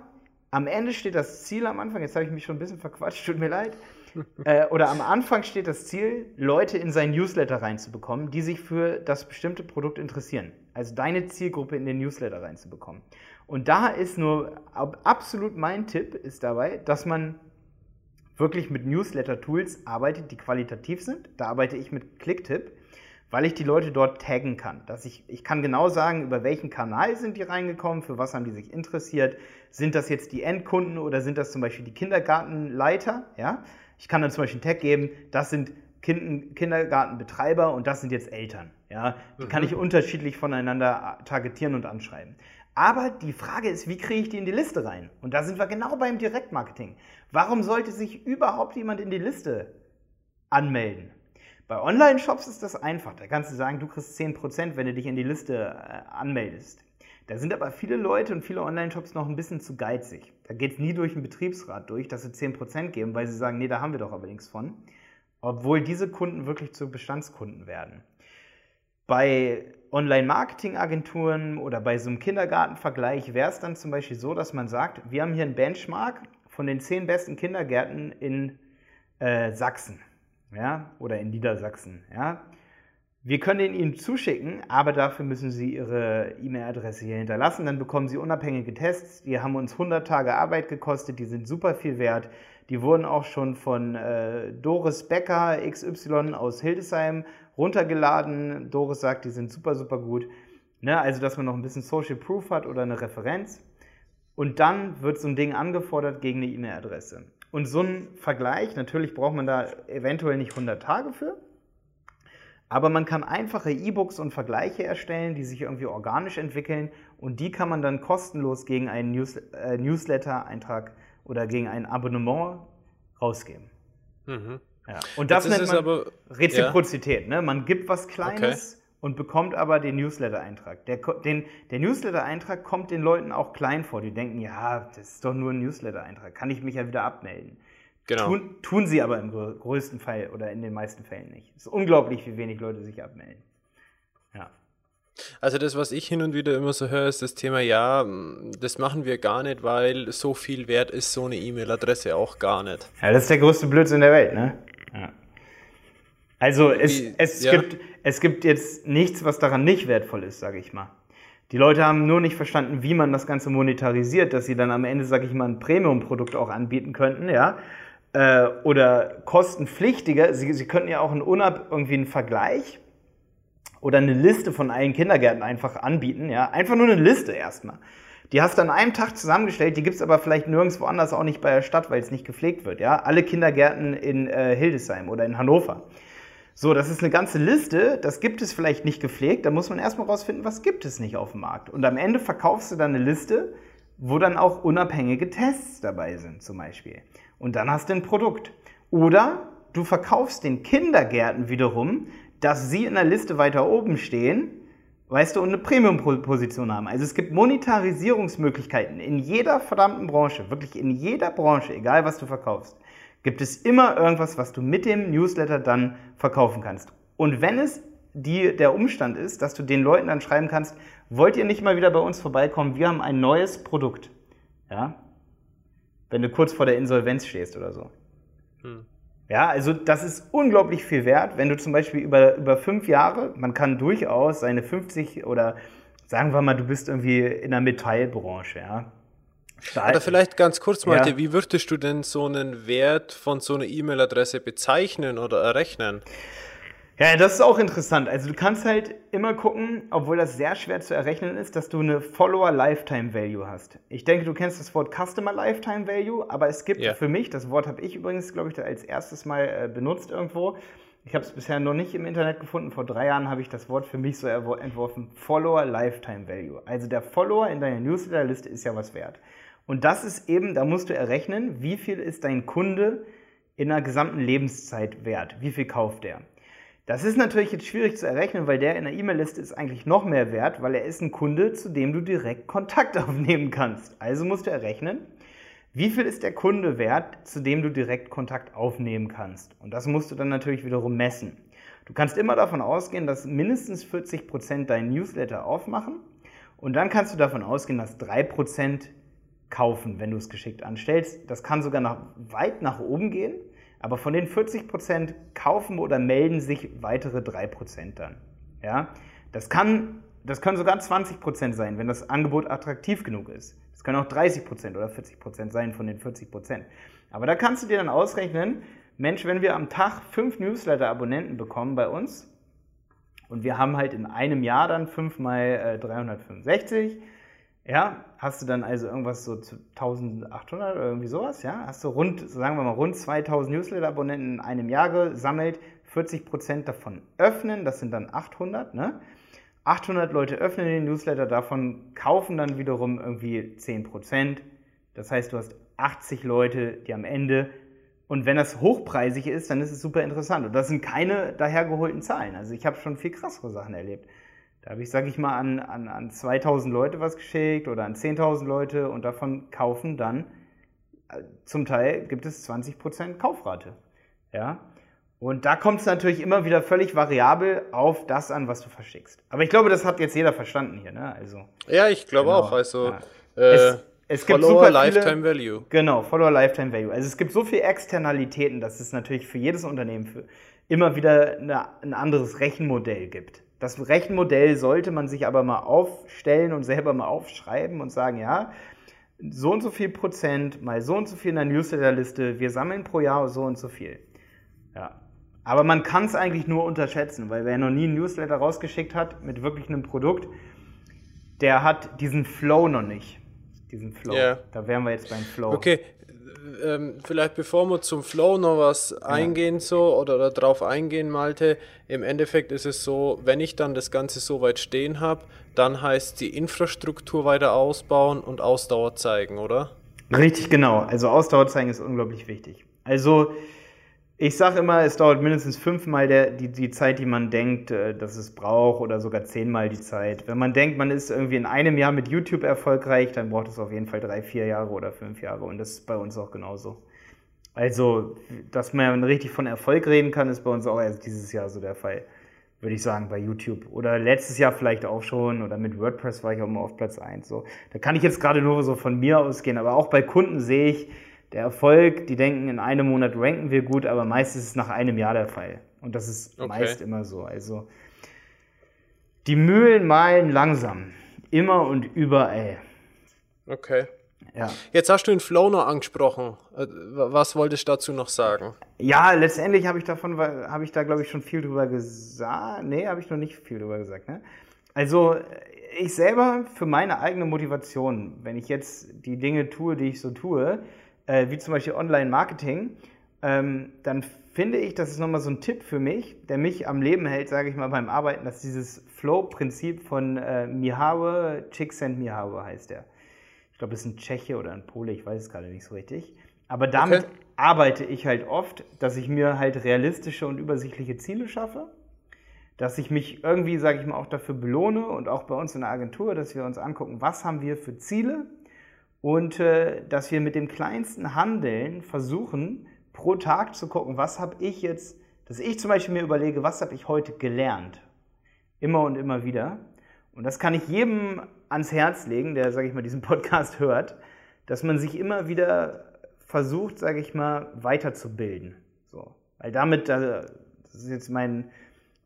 am Ende steht das Ziel am Anfang, jetzt habe ich mich schon ein bisschen verquatscht, tut mir leid äh, oder am Anfang steht das Ziel, Leute in seinen Newsletter reinzubekommen, die sich für das bestimmte Produkt interessieren. Also deine Zielgruppe in den Newsletter reinzubekommen. Und da ist nur absolut mein Tipp ist dabei, dass man wirklich mit Newsletter-Tools arbeitet, die qualitativ sind. Da arbeite ich mit Clicktip, weil ich die Leute dort taggen kann. Dass ich, ich kann genau sagen, über welchen Kanal sind die reingekommen, für was haben die sich interessiert. Sind das jetzt die Endkunden oder sind das zum Beispiel die Kindergartenleiter? Ja? Ich kann dann zum Beispiel einen Tag geben, das sind kind Kindergartenbetreiber und das sind jetzt Eltern. Ja? Die mhm. kann ich unterschiedlich voneinander targetieren und anschreiben. Aber die Frage ist, wie kriege ich die in die Liste rein? Und da sind wir genau beim Direktmarketing. Warum sollte sich überhaupt jemand in die Liste anmelden? Bei Online-Shops ist das einfach. Da kannst du sagen, du kriegst 10%, wenn du dich in die Liste äh, anmeldest. Da sind aber viele Leute und viele Online-Shops noch ein bisschen zu geizig. Da geht es nie durch den Betriebsrat durch, dass sie 10% geben, weil sie sagen, nee, da haben wir doch aber nichts von. Obwohl diese Kunden wirklich zu Bestandskunden werden. Bei Online-Marketing-Agenturen oder bei so einem Kindergartenvergleich wäre es dann zum Beispiel so, dass man sagt, wir haben hier einen Benchmark von den 10 besten Kindergärten in äh, Sachsen ja, oder in Niedersachsen. Ja. Wir können ihn Ihnen zuschicken, aber dafür müssen Sie Ihre E-Mail-Adresse hier hinterlassen. Dann bekommen Sie unabhängige Tests. Die haben uns 100 Tage Arbeit gekostet. Die sind super viel wert. Die wurden auch schon von äh, Doris Becker XY aus Hildesheim runtergeladen. Doris sagt, die sind super, super gut. Ne? Also, dass man noch ein bisschen Social Proof hat oder eine Referenz. Und dann wird so ein Ding angefordert gegen eine E-Mail-Adresse. Und so ein Vergleich, natürlich braucht man da eventuell nicht 100 Tage für. Aber man kann einfache E-Books und Vergleiche erstellen, die sich irgendwie organisch entwickeln und die kann man dann kostenlos gegen einen News äh, Newsletter-Eintrag oder gegen ein Abonnement rausgeben. Mhm. Ja. Und das Jetzt nennt man aber, Reziprozität. Ja. Ne? Man gibt was Kleines okay. und bekommt aber den Newsletter-Eintrag. Der, der Newsletter-Eintrag kommt den Leuten auch klein vor. Die denken, ja, das ist doch nur ein Newsletter-Eintrag, kann ich mich ja wieder abmelden. Genau. Tun, tun sie aber im größten Fall oder in den meisten Fällen nicht. Es ist unglaublich, wie wenig Leute sich abmelden. Ja. Also das, was ich hin und wieder immer so höre, ist das Thema, ja, das machen wir gar nicht, weil so viel wert ist so eine E-Mail-Adresse auch gar nicht. Ja, das ist der größte Blödsinn der Welt, ne? Ja. Also es, es, ja. gibt, es gibt jetzt nichts, was daran nicht wertvoll ist, sage ich mal. Die Leute haben nur nicht verstanden, wie man das Ganze monetarisiert, dass sie dann am Ende, sage ich mal, ein Premium-Produkt auch anbieten könnten, ja äh, oder kostenpflichtiger. Sie, Sie könnten ja auch einen Unab irgendwie einen Vergleich oder eine Liste von allen Kindergärten einfach anbieten. Ja, einfach nur eine Liste erstmal. Die hast du an einem Tag zusammengestellt, die gibt's aber vielleicht nirgendwo anders auch nicht bei der Stadt, weil es nicht gepflegt wird. Ja, alle Kindergärten in äh, Hildesheim oder in Hannover. So, das ist eine ganze Liste, das gibt es vielleicht nicht gepflegt, da muss man erstmal rausfinden, was gibt es nicht auf dem Markt. Und am Ende verkaufst du dann eine Liste, wo dann auch unabhängige Tests dabei sind, zum Beispiel. Und dann hast du ein Produkt. Oder du verkaufst den Kindergärten wiederum, dass sie in der Liste weiter oben stehen, weißt du, und eine Premium-Position haben. Also es gibt Monetarisierungsmöglichkeiten in jeder verdammten Branche, wirklich in jeder Branche, egal was du verkaufst, gibt es immer irgendwas, was du mit dem Newsletter dann verkaufen kannst. Und wenn es die, der Umstand ist, dass du den Leuten dann schreiben kannst, wollt ihr nicht mal wieder bei uns vorbeikommen, wir haben ein neues Produkt. Ja, wenn du kurz vor der Insolvenz stehst oder so. Hm. Ja, also das ist unglaublich viel wert, wenn du zum Beispiel über, über fünf Jahre, man kann durchaus seine 50 oder sagen wir mal, du bist irgendwie in der Metallbranche, ja. Oder vielleicht ganz kurz, Malte, ja. wie würdest du denn so einen Wert von so einer E-Mail-Adresse bezeichnen oder errechnen? Ja, das ist auch interessant. Also du kannst halt immer gucken, obwohl das sehr schwer zu errechnen ist, dass du eine Follower Lifetime Value hast. Ich denke, du kennst das Wort Customer Lifetime Value, aber es gibt yeah. für mich, das Wort habe ich übrigens, glaube ich, als erstes Mal äh, benutzt irgendwo. Ich habe es bisher noch nicht im Internet gefunden. Vor drei Jahren habe ich das Wort für mich so entworfen: Follower Lifetime Value. Also der Follower in deiner Newsletterliste ist ja was wert. Und das ist eben, da musst du errechnen, wie viel ist dein Kunde in der gesamten Lebenszeit wert? Wie viel kauft der? Das ist natürlich jetzt schwierig zu errechnen, weil der in der E-Mail-Liste ist eigentlich noch mehr wert, weil er ist ein Kunde, zu dem du direkt Kontakt aufnehmen kannst. Also musst du errechnen, wie viel ist der Kunde wert, zu dem du direkt Kontakt aufnehmen kannst. Und das musst du dann natürlich wiederum messen. Du kannst immer davon ausgehen, dass mindestens 40 Prozent deinen Newsletter aufmachen. Und dann kannst du davon ausgehen, dass 3% kaufen, wenn du es geschickt anstellst. Das kann sogar nach, weit nach oben gehen. Aber von den 40% kaufen oder melden sich weitere 3% dann. Ja? Das, kann, das können sogar 20% sein, wenn das Angebot attraktiv genug ist. Das können auch 30% oder 40% sein von den 40%. Aber da kannst du dir dann ausrechnen, Mensch, wenn wir am Tag fünf Newsletter-Abonnenten bekommen bei uns und wir haben halt in einem Jahr dann 5 mal 365, ja, hast du dann also irgendwas so zu 1800 oder irgendwie sowas, ja? Hast du rund, sagen wir mal, rund 2000 Newsletter-Abonnenten in einem Jahr gesammelt, 40% davon öffnen, das sind dann 800, ne? 800 Leute öffnen den Newsletter, davon kaufen dann wiederum irgendwie 10%. Das heißt, du hast 80 Leute, die am Ende, und wenn das hochpreisig ist, dann ist es super interessant. Und das sind keine dahergeholten Zahlen. Also ich habe schon viel krassere Sachen erlebt. Da habe ich, sage ich mal, an, an, an 2000 Leute was geschickt oder an 10.000 Leute und davon kaufen dann, äh, zum Teil gibt es 20% Kaufrate. Ja? Und da kommt es natürlich immer wieder völlig variabel auf das an, was du verschickst. Aber ich glaube, das hat jetzt jeder verstanden hier. Ne? Also, ja, ich glaube genau, auch. Also, ja. äh, es, es gibt Follower super viele, Lifetime Value. Genau, Follower Lifetime Value. Also es gibt so viele Externalitäten, dass es natürlich für jedes Unternehmen für immer wieder eine, ein anderes Rechenmodell gibt. Das Rechenmodell sollte man sich aber mal aufstellen und selber mal aufschreiben und sagen, ja, so und so viel Prozent mal so und so viel in der Newsletterliste, wir sammeln pro Jahr so und so viel. Ja. Aber man kann es eigentlich nur unterschätzen, weil wer noch nie einen Newsletter rausgeschickt hat mit wirklich einem Produkt, der hat diesen Flow noch nicht. Diesen Flow. Yeah. Da wären wir jetzt beim Flow. Okay, ähm, vielleicht bevor wir zum Flow noch was ja. eingehen so oder, oder drauf eingehen, Malte, im Endeffekt ist es so, wenn ich dann das Ganze so weit stehen habe, dann heißt die Infrastruktur weiter ausbauen und Ausdauer zeigen, oder? Richtig, genau. Also Ausdauer zeigen ist unglaublich wichtig. Also ich sage immer, es dauert mindestens fünfmal der, die, die Zeit, die man denkt, äh, dass es braucht, oder sogar zehnmal die Zeit. Wenn man denkt, man ist irgendwie in einem Jahr mit YouTube erfolgreich, dann braucht es auf jeden Fall drei, vier Jahre oder fünf Jahre. Und das ist bei uns auch genauso. Also, dass man richtig von Erfolg reden kann, ist bei uns auch erst dieses Jahr so der Fall, würde ich sagen, bei YouTube. Oder letztes Jahr vielleicht auch schon, oder mit WordPress war ich auch immer auf Platz 1. So. Da kann ich jetzt gerade nur so von mir ausgehen, aber auch bei Kunden sehe ich, der Erfolg, die denken, in einem Monat ranken wir gut, aber meist ist es nach einem Jahr der Fall. Und das ist okay. meist immer so. Also die Mühlen malen langsam. Immer und überall. Okay. Ja. Jetzt hast du den Flow noch angesprochen. Äh, was wolltest du dazu noch sagen? Ja, letztendlich habe ich davon, habe ich da glaube ich schon viel drüber gesagt. Nee, habe ich noch nicht viel drüber gesagt. Ne? Also ich selber für meine eigene Motivation, wenn ich jetzt die Dinge tue, die ich so tue, äh, wie zum Beispiel Online-Marketing, ähm, dann finde ich, das ist nochmal so ein Tipp für mich, der mich am Leben hält, sage ich mal, beim Arbeiten, dass dieses Flow-Prinzip von äh, Mihały, Csikszentmihalyi heißt der. Ich glaube, das ist ein Tscheche oder ein Pole, ich weiß es gerade nicht so richtig. Aber damit okay. arbeite ich halt oft, dass ich mir halt realistische und übersichtliche Ziele schaffe, dass ich mich irgendwie, sage ich mal, auch dafür belohne und auch bei uns in der Agentur, dass wir uns angucken, was haben wir für Ziele, und äh, dass wir mit dem kleinsten Handeln versuchen, pro Tag zu gucken, was habe ich jetzt, dass ich zum Beispiel mir überlege, was habe ich heute gelernt. Immer und immer wieder. Und das kann ich jedem ans Herz legen, der, sage ich mal, diesen Podcast hört, dass man sich immer wieder versucht, sage ich mal, weiterzubilden. So. Weil damit, das ist jetzt mein,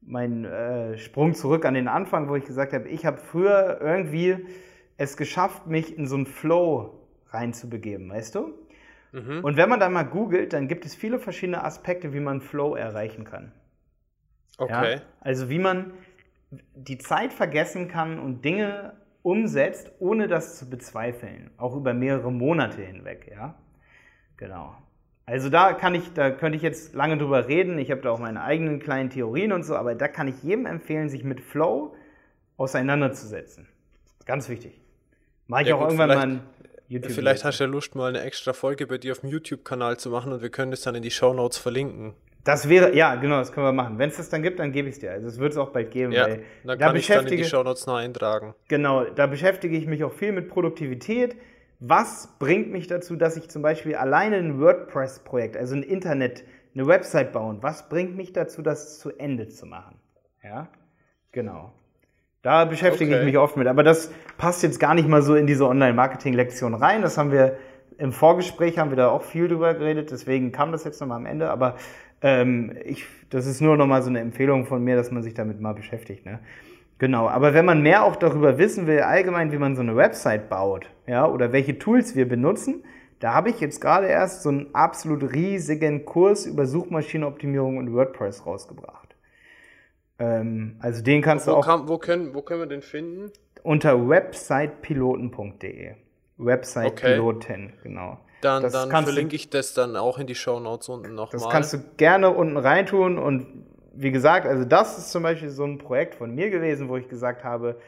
mein äh, Sprung zurück an den Anfang, wo ich gesagt habe, ich habe früher irgendwie es geschafft, mich in so einen Flow reinzubegeben, weißt du? Mhm. Und wenn man da mal googelt, dann gibt es viele verschiedene Aspekte, wie man Flow erreichen kann. Okay. Ja? Also wie man die Zeit vergessen kann und Dinge umsetzt, ohne das zu bezweifeln, auch über mehrere Monate hinweg, ja? Genau. Also da kann ich, da könnte ich jetzt lange drüber reden. Ich habe da auch meine eigenen kleinen Theorien und so, aber da kann ich jedem empfehlen, sich mit Flow auseinanderzusetzen. Ganz wichtig. Mache ich ja, auch gut, irgendwann mal ein YouTube. Vielleicht hast du ja Lust, mal eine extra Folge bei dir auf dem YouTube-Kanal zu machen und wir können das dann in die Show Notes verlinken. Das wäre, ja, genau, das können wir machen. Wenn es das dann gibt, dann gebe ich es dir. Also es wird es auch bald geben. Ja, weil dann kann da ich dann in die Show Notes noch eintragen. Genau, da beschäftige ich mich auch viel mit Produktivität. Was bringt mich dazu, dass ich zum Beispiel alleine ein WordPress-Projekt, also ein Internet, eine Website bauen, was bringt mich dazu, das zu Ende zu machen? Ja, genau. Da beschäftige okay. ich mich oft mit. Aber das passt jetzt gar nicht mal so in diese Online-Marketing-Lektion rein. Das haben wir im Vorgespräch, haben wir da auch viel drüber geredet. Deswegen kam das jetzt nochmal am Ende. Aber ähm, ich, das ist nur nochmal so eine Empfehlung von mir, dass man sich damit mal beschäftigt. Ne? Genau, aber wenn man mehr auch darüber wissen will, allgemein, wie man so eine Website baut, ja, oder welche Tools wir benutzen, da habe ich jetzt gerade erst so einen absolut riesigen Kurs über Suchmaschinenoptimierung und WordPress rausgebracht. Ähm, also den kannst wo du auch. Kann, wo, können, wo können wir den finden? Unter websitepiloten.de. Websitepiloten, okay. genau. Dann, dann verlinke du, ich das dann auch in die Show Notes unten nochmal. Das kannst du gerne unten reintun und wie gesagt, also das ist zum Beispiel so ein Projekt von mir gewesen, wo ich gesagt habe,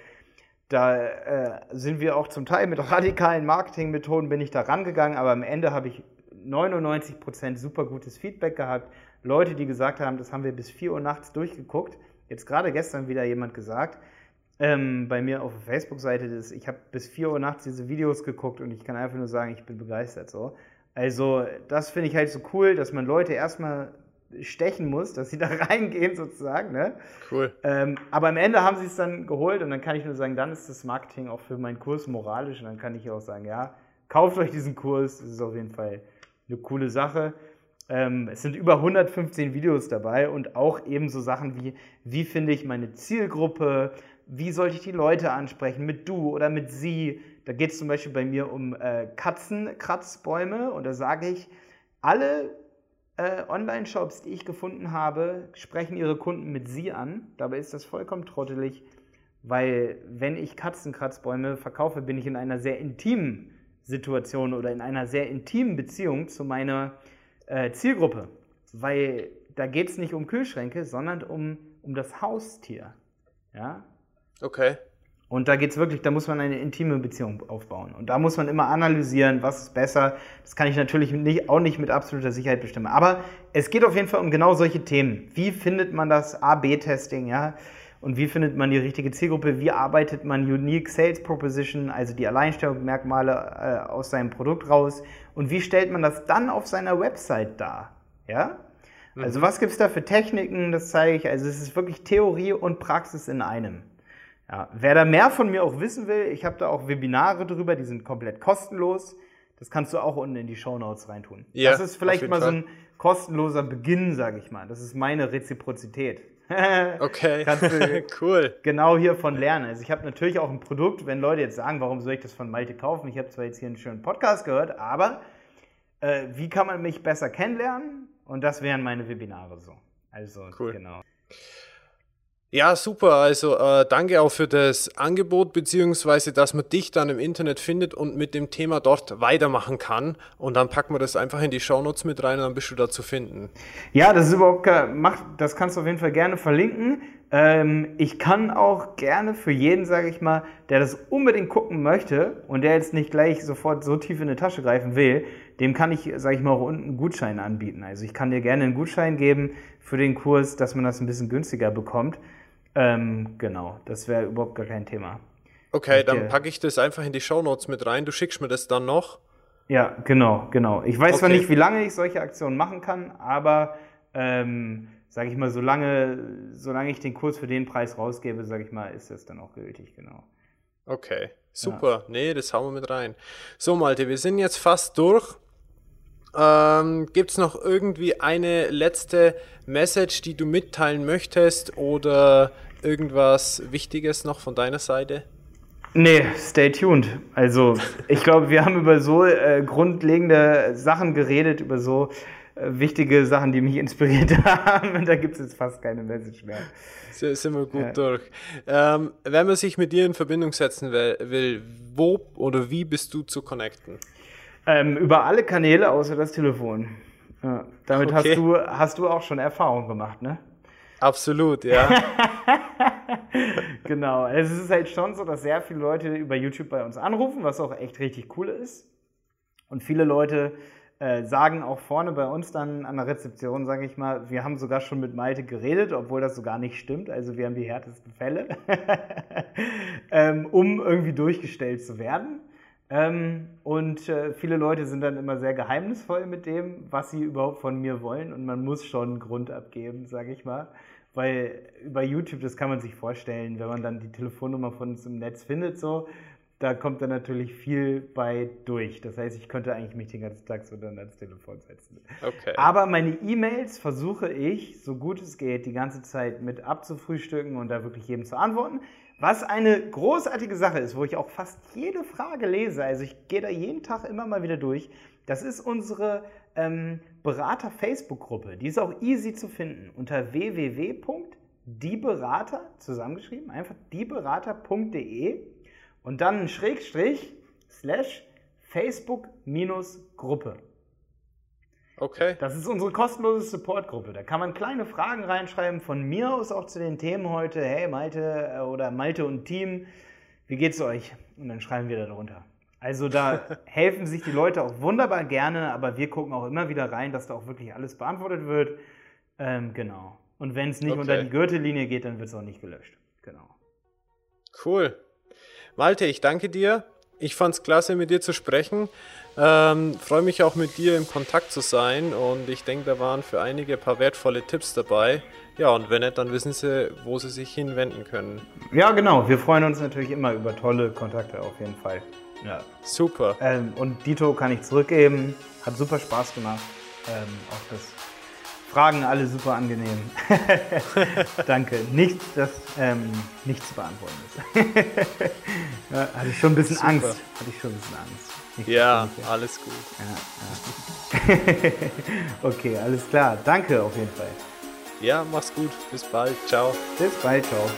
da äh, sind wir auch zum Teil mit radikalen Marketingmethoden bin ich da rangegangen, aber am Ende habe ich 99% super gutes Feedback gehabt. Leute, die gesagt haben, das haben wir bis 4 Uhr nachts durchgeguckt jetzt gerade gestern wieder jemand gesagt, ähm, bei mir auf der Facebook-Seite, ich habe bis 4 Uhr nachts diese Videos geguckt und ich kann einfach nur sagen, ich bin begeistert so. Also das finde ich halt so cool, dass man Leute erstmal stechen muss, dass sie da reingehen sozusagen. Ne? Cool. Ähm, aber am Ende haben sie es dann geholt und dann kann ich nur sagen, dann ist das Marketing auch für meinen Kurs moralisch und dann kann ich auch sagen, ja, kauft euch diesen Kurs, das ist auf jeden Fall eine coole Sache. Ähm, es sind über 115 Videos dabei und auch eben so Sachen wie, wie finde ich meine Zielgruppe, wie sollte ich die Leute ansprechen, mit du oder mit sie. Da geht es zum Beispiel bei mir um äh, Katzenkratzbäume und da sage ich, alle äh, Online-Shops, die ich gefunden habe, sprechen ihre Kunden mit sie an. Dabei ist das vollkommen trottelig, weil wenn ich Katzenkratzbäume verkaufe, bin ich in einer sehr intimen Situation oder in einer sehr intimen Beziehung zu meiner äh, Zielgruppe. Weil da geht es nicht um Kühlschränke, sondern um, um das Haustier. Ja? Okay. Und da geht es wirklich, da muss man eine intime Beziehung aufbauen. Und da muss man immer analysieren, was ist besser. Das kann ich natürlich nicht, auch nicht mit absoluter Sicherheit bestimmen. Aber es geht auf jeden Fall um genau solche Themen. Wie findet man das A-B-Testing, ja? Und wie findet man die richtige Zielgruppe? Wie arbeitet man Unique Sales Proposition, also die Alleinstellungsmerkmale äh, aus seinem Produkt raus? Und wie stellt man das dann auf seiner Website dar? Ja? Also mhm. was gibt es da für Techniken? Das zeige ich. Also es ist wirklich Theorie und Praxis in einem. Ja, wer da mehr von mir auch wissen will, ich habe da auch Webinare drüber, die sind komplett kostenlos. Das kannst du auch unten in die Show Notes reintun. Ja, das ist vielleicht mal Fall. so ein kostenloser Beginn, sage ich mal. Das ist meine Reziprozität. Okay, du cool. Genau hiervon lernen. Also ich habe natürlich auch ein Produkt, wenn Leute jetzt sagen, warum soll ich das von Malte kaufen? Ich habe zwar jetzt hier einen schönen Podcast gehört, aber äh, wie kann man mich besser kennenlernen? Und das wären meine Webinare so. Also cool. genau. Ja, super. Also äh, danke auch für das Angebot, beziehungsweise dass man dich dann im Internet findet und mit dem Thema dort weitermachen kann. Und dann packen wir das einfach in die Shownotes mit rein und dann bist du da zu finden. Ja, das ist überhaupt macht, das kannst du auf jeden Fall gerne verlinken. Ähm, ich kann auch gerne für jeden, sage ich mal, der das unbedingt gucken möchte und der jetzt nicht gleich sofort so tief in die Tasche greifen will, dem kann ich, sage ich mal, auch unten einen Gutschein anbieten. Also ich kann dir gerne einen Gutschein geben für den Kurs, dass man das ein bisschen günstiger bekommt. Ähm, genau, das wäre überhaupt gar kein Thema. Okay, dann packe ich das einfach in die Show Notes mit rein. Du schickst mir das dann noch. Ja, genau, genau. Ich weiß okay. zwar nicht, wie lange ich solche Aktionen machen kann, aber ähm, sage ich mal, solange, solange ich den Kurs für den Preis rausgebe, sage ich mal, ist das dann auch gültig, genau. Okay, super. Ja. Nee, das hauen wir mit rein. So, Malte, wir sind jetzt fast durch. Ähm, Gibt es noch irgendwie eine letzte Message, die du mitteilen möchtest oder irgendwas Wichtiges noch von deiner Seite? Nee, stay tuned. Also ich glaube, wir haben über so äh, grundlegende Sachen geredet, über so äh, wichtige Sachen, die mich inspiriert haben. Und da gibt es jetzt fast keine Message mehr. So, sind wir gut ja. durch. Ähm, wenn man sich mit dir in Verbindung setzen will, will, wo oder wie bist du zu connecten? Ähm, über alle Kanäle außer das Telefon. Ja, damit okay. hast, du, hast du auch schon Erfahrung gemacht, ne? Absolut, ja. genau. Es ist halt schon so, dass sehr viele Leute über YouTube bei uns anrufen, was auch echt richtig cool ist. Und viele Leute äh, sagen auch vorne bei uns dann an der Rezeption, sage ich mal, wir haben sogar schon mit Malte geredet, obwohl das sogar nicht stimmt. Also wir haben die härtesten Fälle, ähm, um irgendwie durchgestellt zu werden. Ähm, und äh, viele Leute sind dann immer sehr geheimnisvoll mit dem, was sie überhaupt von mir wollen. Und man muss schon einen Grund abgeben, sage ich mal. Weil über YouTube, das kann man sich vorstellen, wenn man dann die Telefonnummer von uns im Netz findet, so, da kommt dann natürlich viel bei durch. Das heißt, ich könnte eigentlich mich den ganzen Tag so dann ans Telefon setzen. Okay. Aber meine E-Mails versuche ich, so gut es geht, die ganze Zeit mit abzufrühstücken und da wirklich jedem zu antworten. Was eine großartige Sache ist, wo ich auch fast jede Frage lese, also ich gehe da jeden Tag immer mal wieder durch, das ist unsere ähm, Berater-Facebook-Gruppe. Die ist auch easy zu finden unter www.dieberater, zusammengeschrieben, einfach dieberater.de und dann ein Schrägstrich slash Facebook-Gruppe. Okay. Das ist unsere kostenlose Supportgruppe. Da kann man kleine Fragen reinschreiben, von mir aus auch zu den Themen heute. Hey Malte äh, oder Malte und Team, wie geht's euch? Und dann schreiben wir da drunter. Also da helfen sich die Leute auch wunderbar gerne, aber wir gucken auch immer wieder rein, dass da auch wirklich alles beantwortet wird. Ähm, genau. Und wenn es nicht okay. unter die Gürtellinie geht, dann wird es auch nicht gelöscht. Genau. Cool. Malte, ich danke dir. Ich fand es klasse, mit dir zu sprechen. Ähm, Freue mich auch mit dir im Kontakt zu sein und ich denke, da waren für einige ein paar wertvolle Tipps dabei. Ja, und wenn nicht, dann wissen sie, wo sie sich hinwenden können. Ja, genau. Wir freuen uns natürlich immer über tolle Kontakte auf jeden Fall. Ja. Super. Ähm, und Dito kann ich zurückgeben. Hat super Spaß gemacht. Ähm, auch das Fragen alle super angenehm. Danke. Nicht, dass ähm, nichts zu beantworten ist. ja, hatte ich schon ein bisschen super. Angst. Hatte ich schon ein bisschen Angst. Nicht ja, alles gut. Ja, ja. okay, alles klar. Danke auf jeden Fall. Ja, mach's gut. Bis bald. Ciao. Bis bald. Ciao.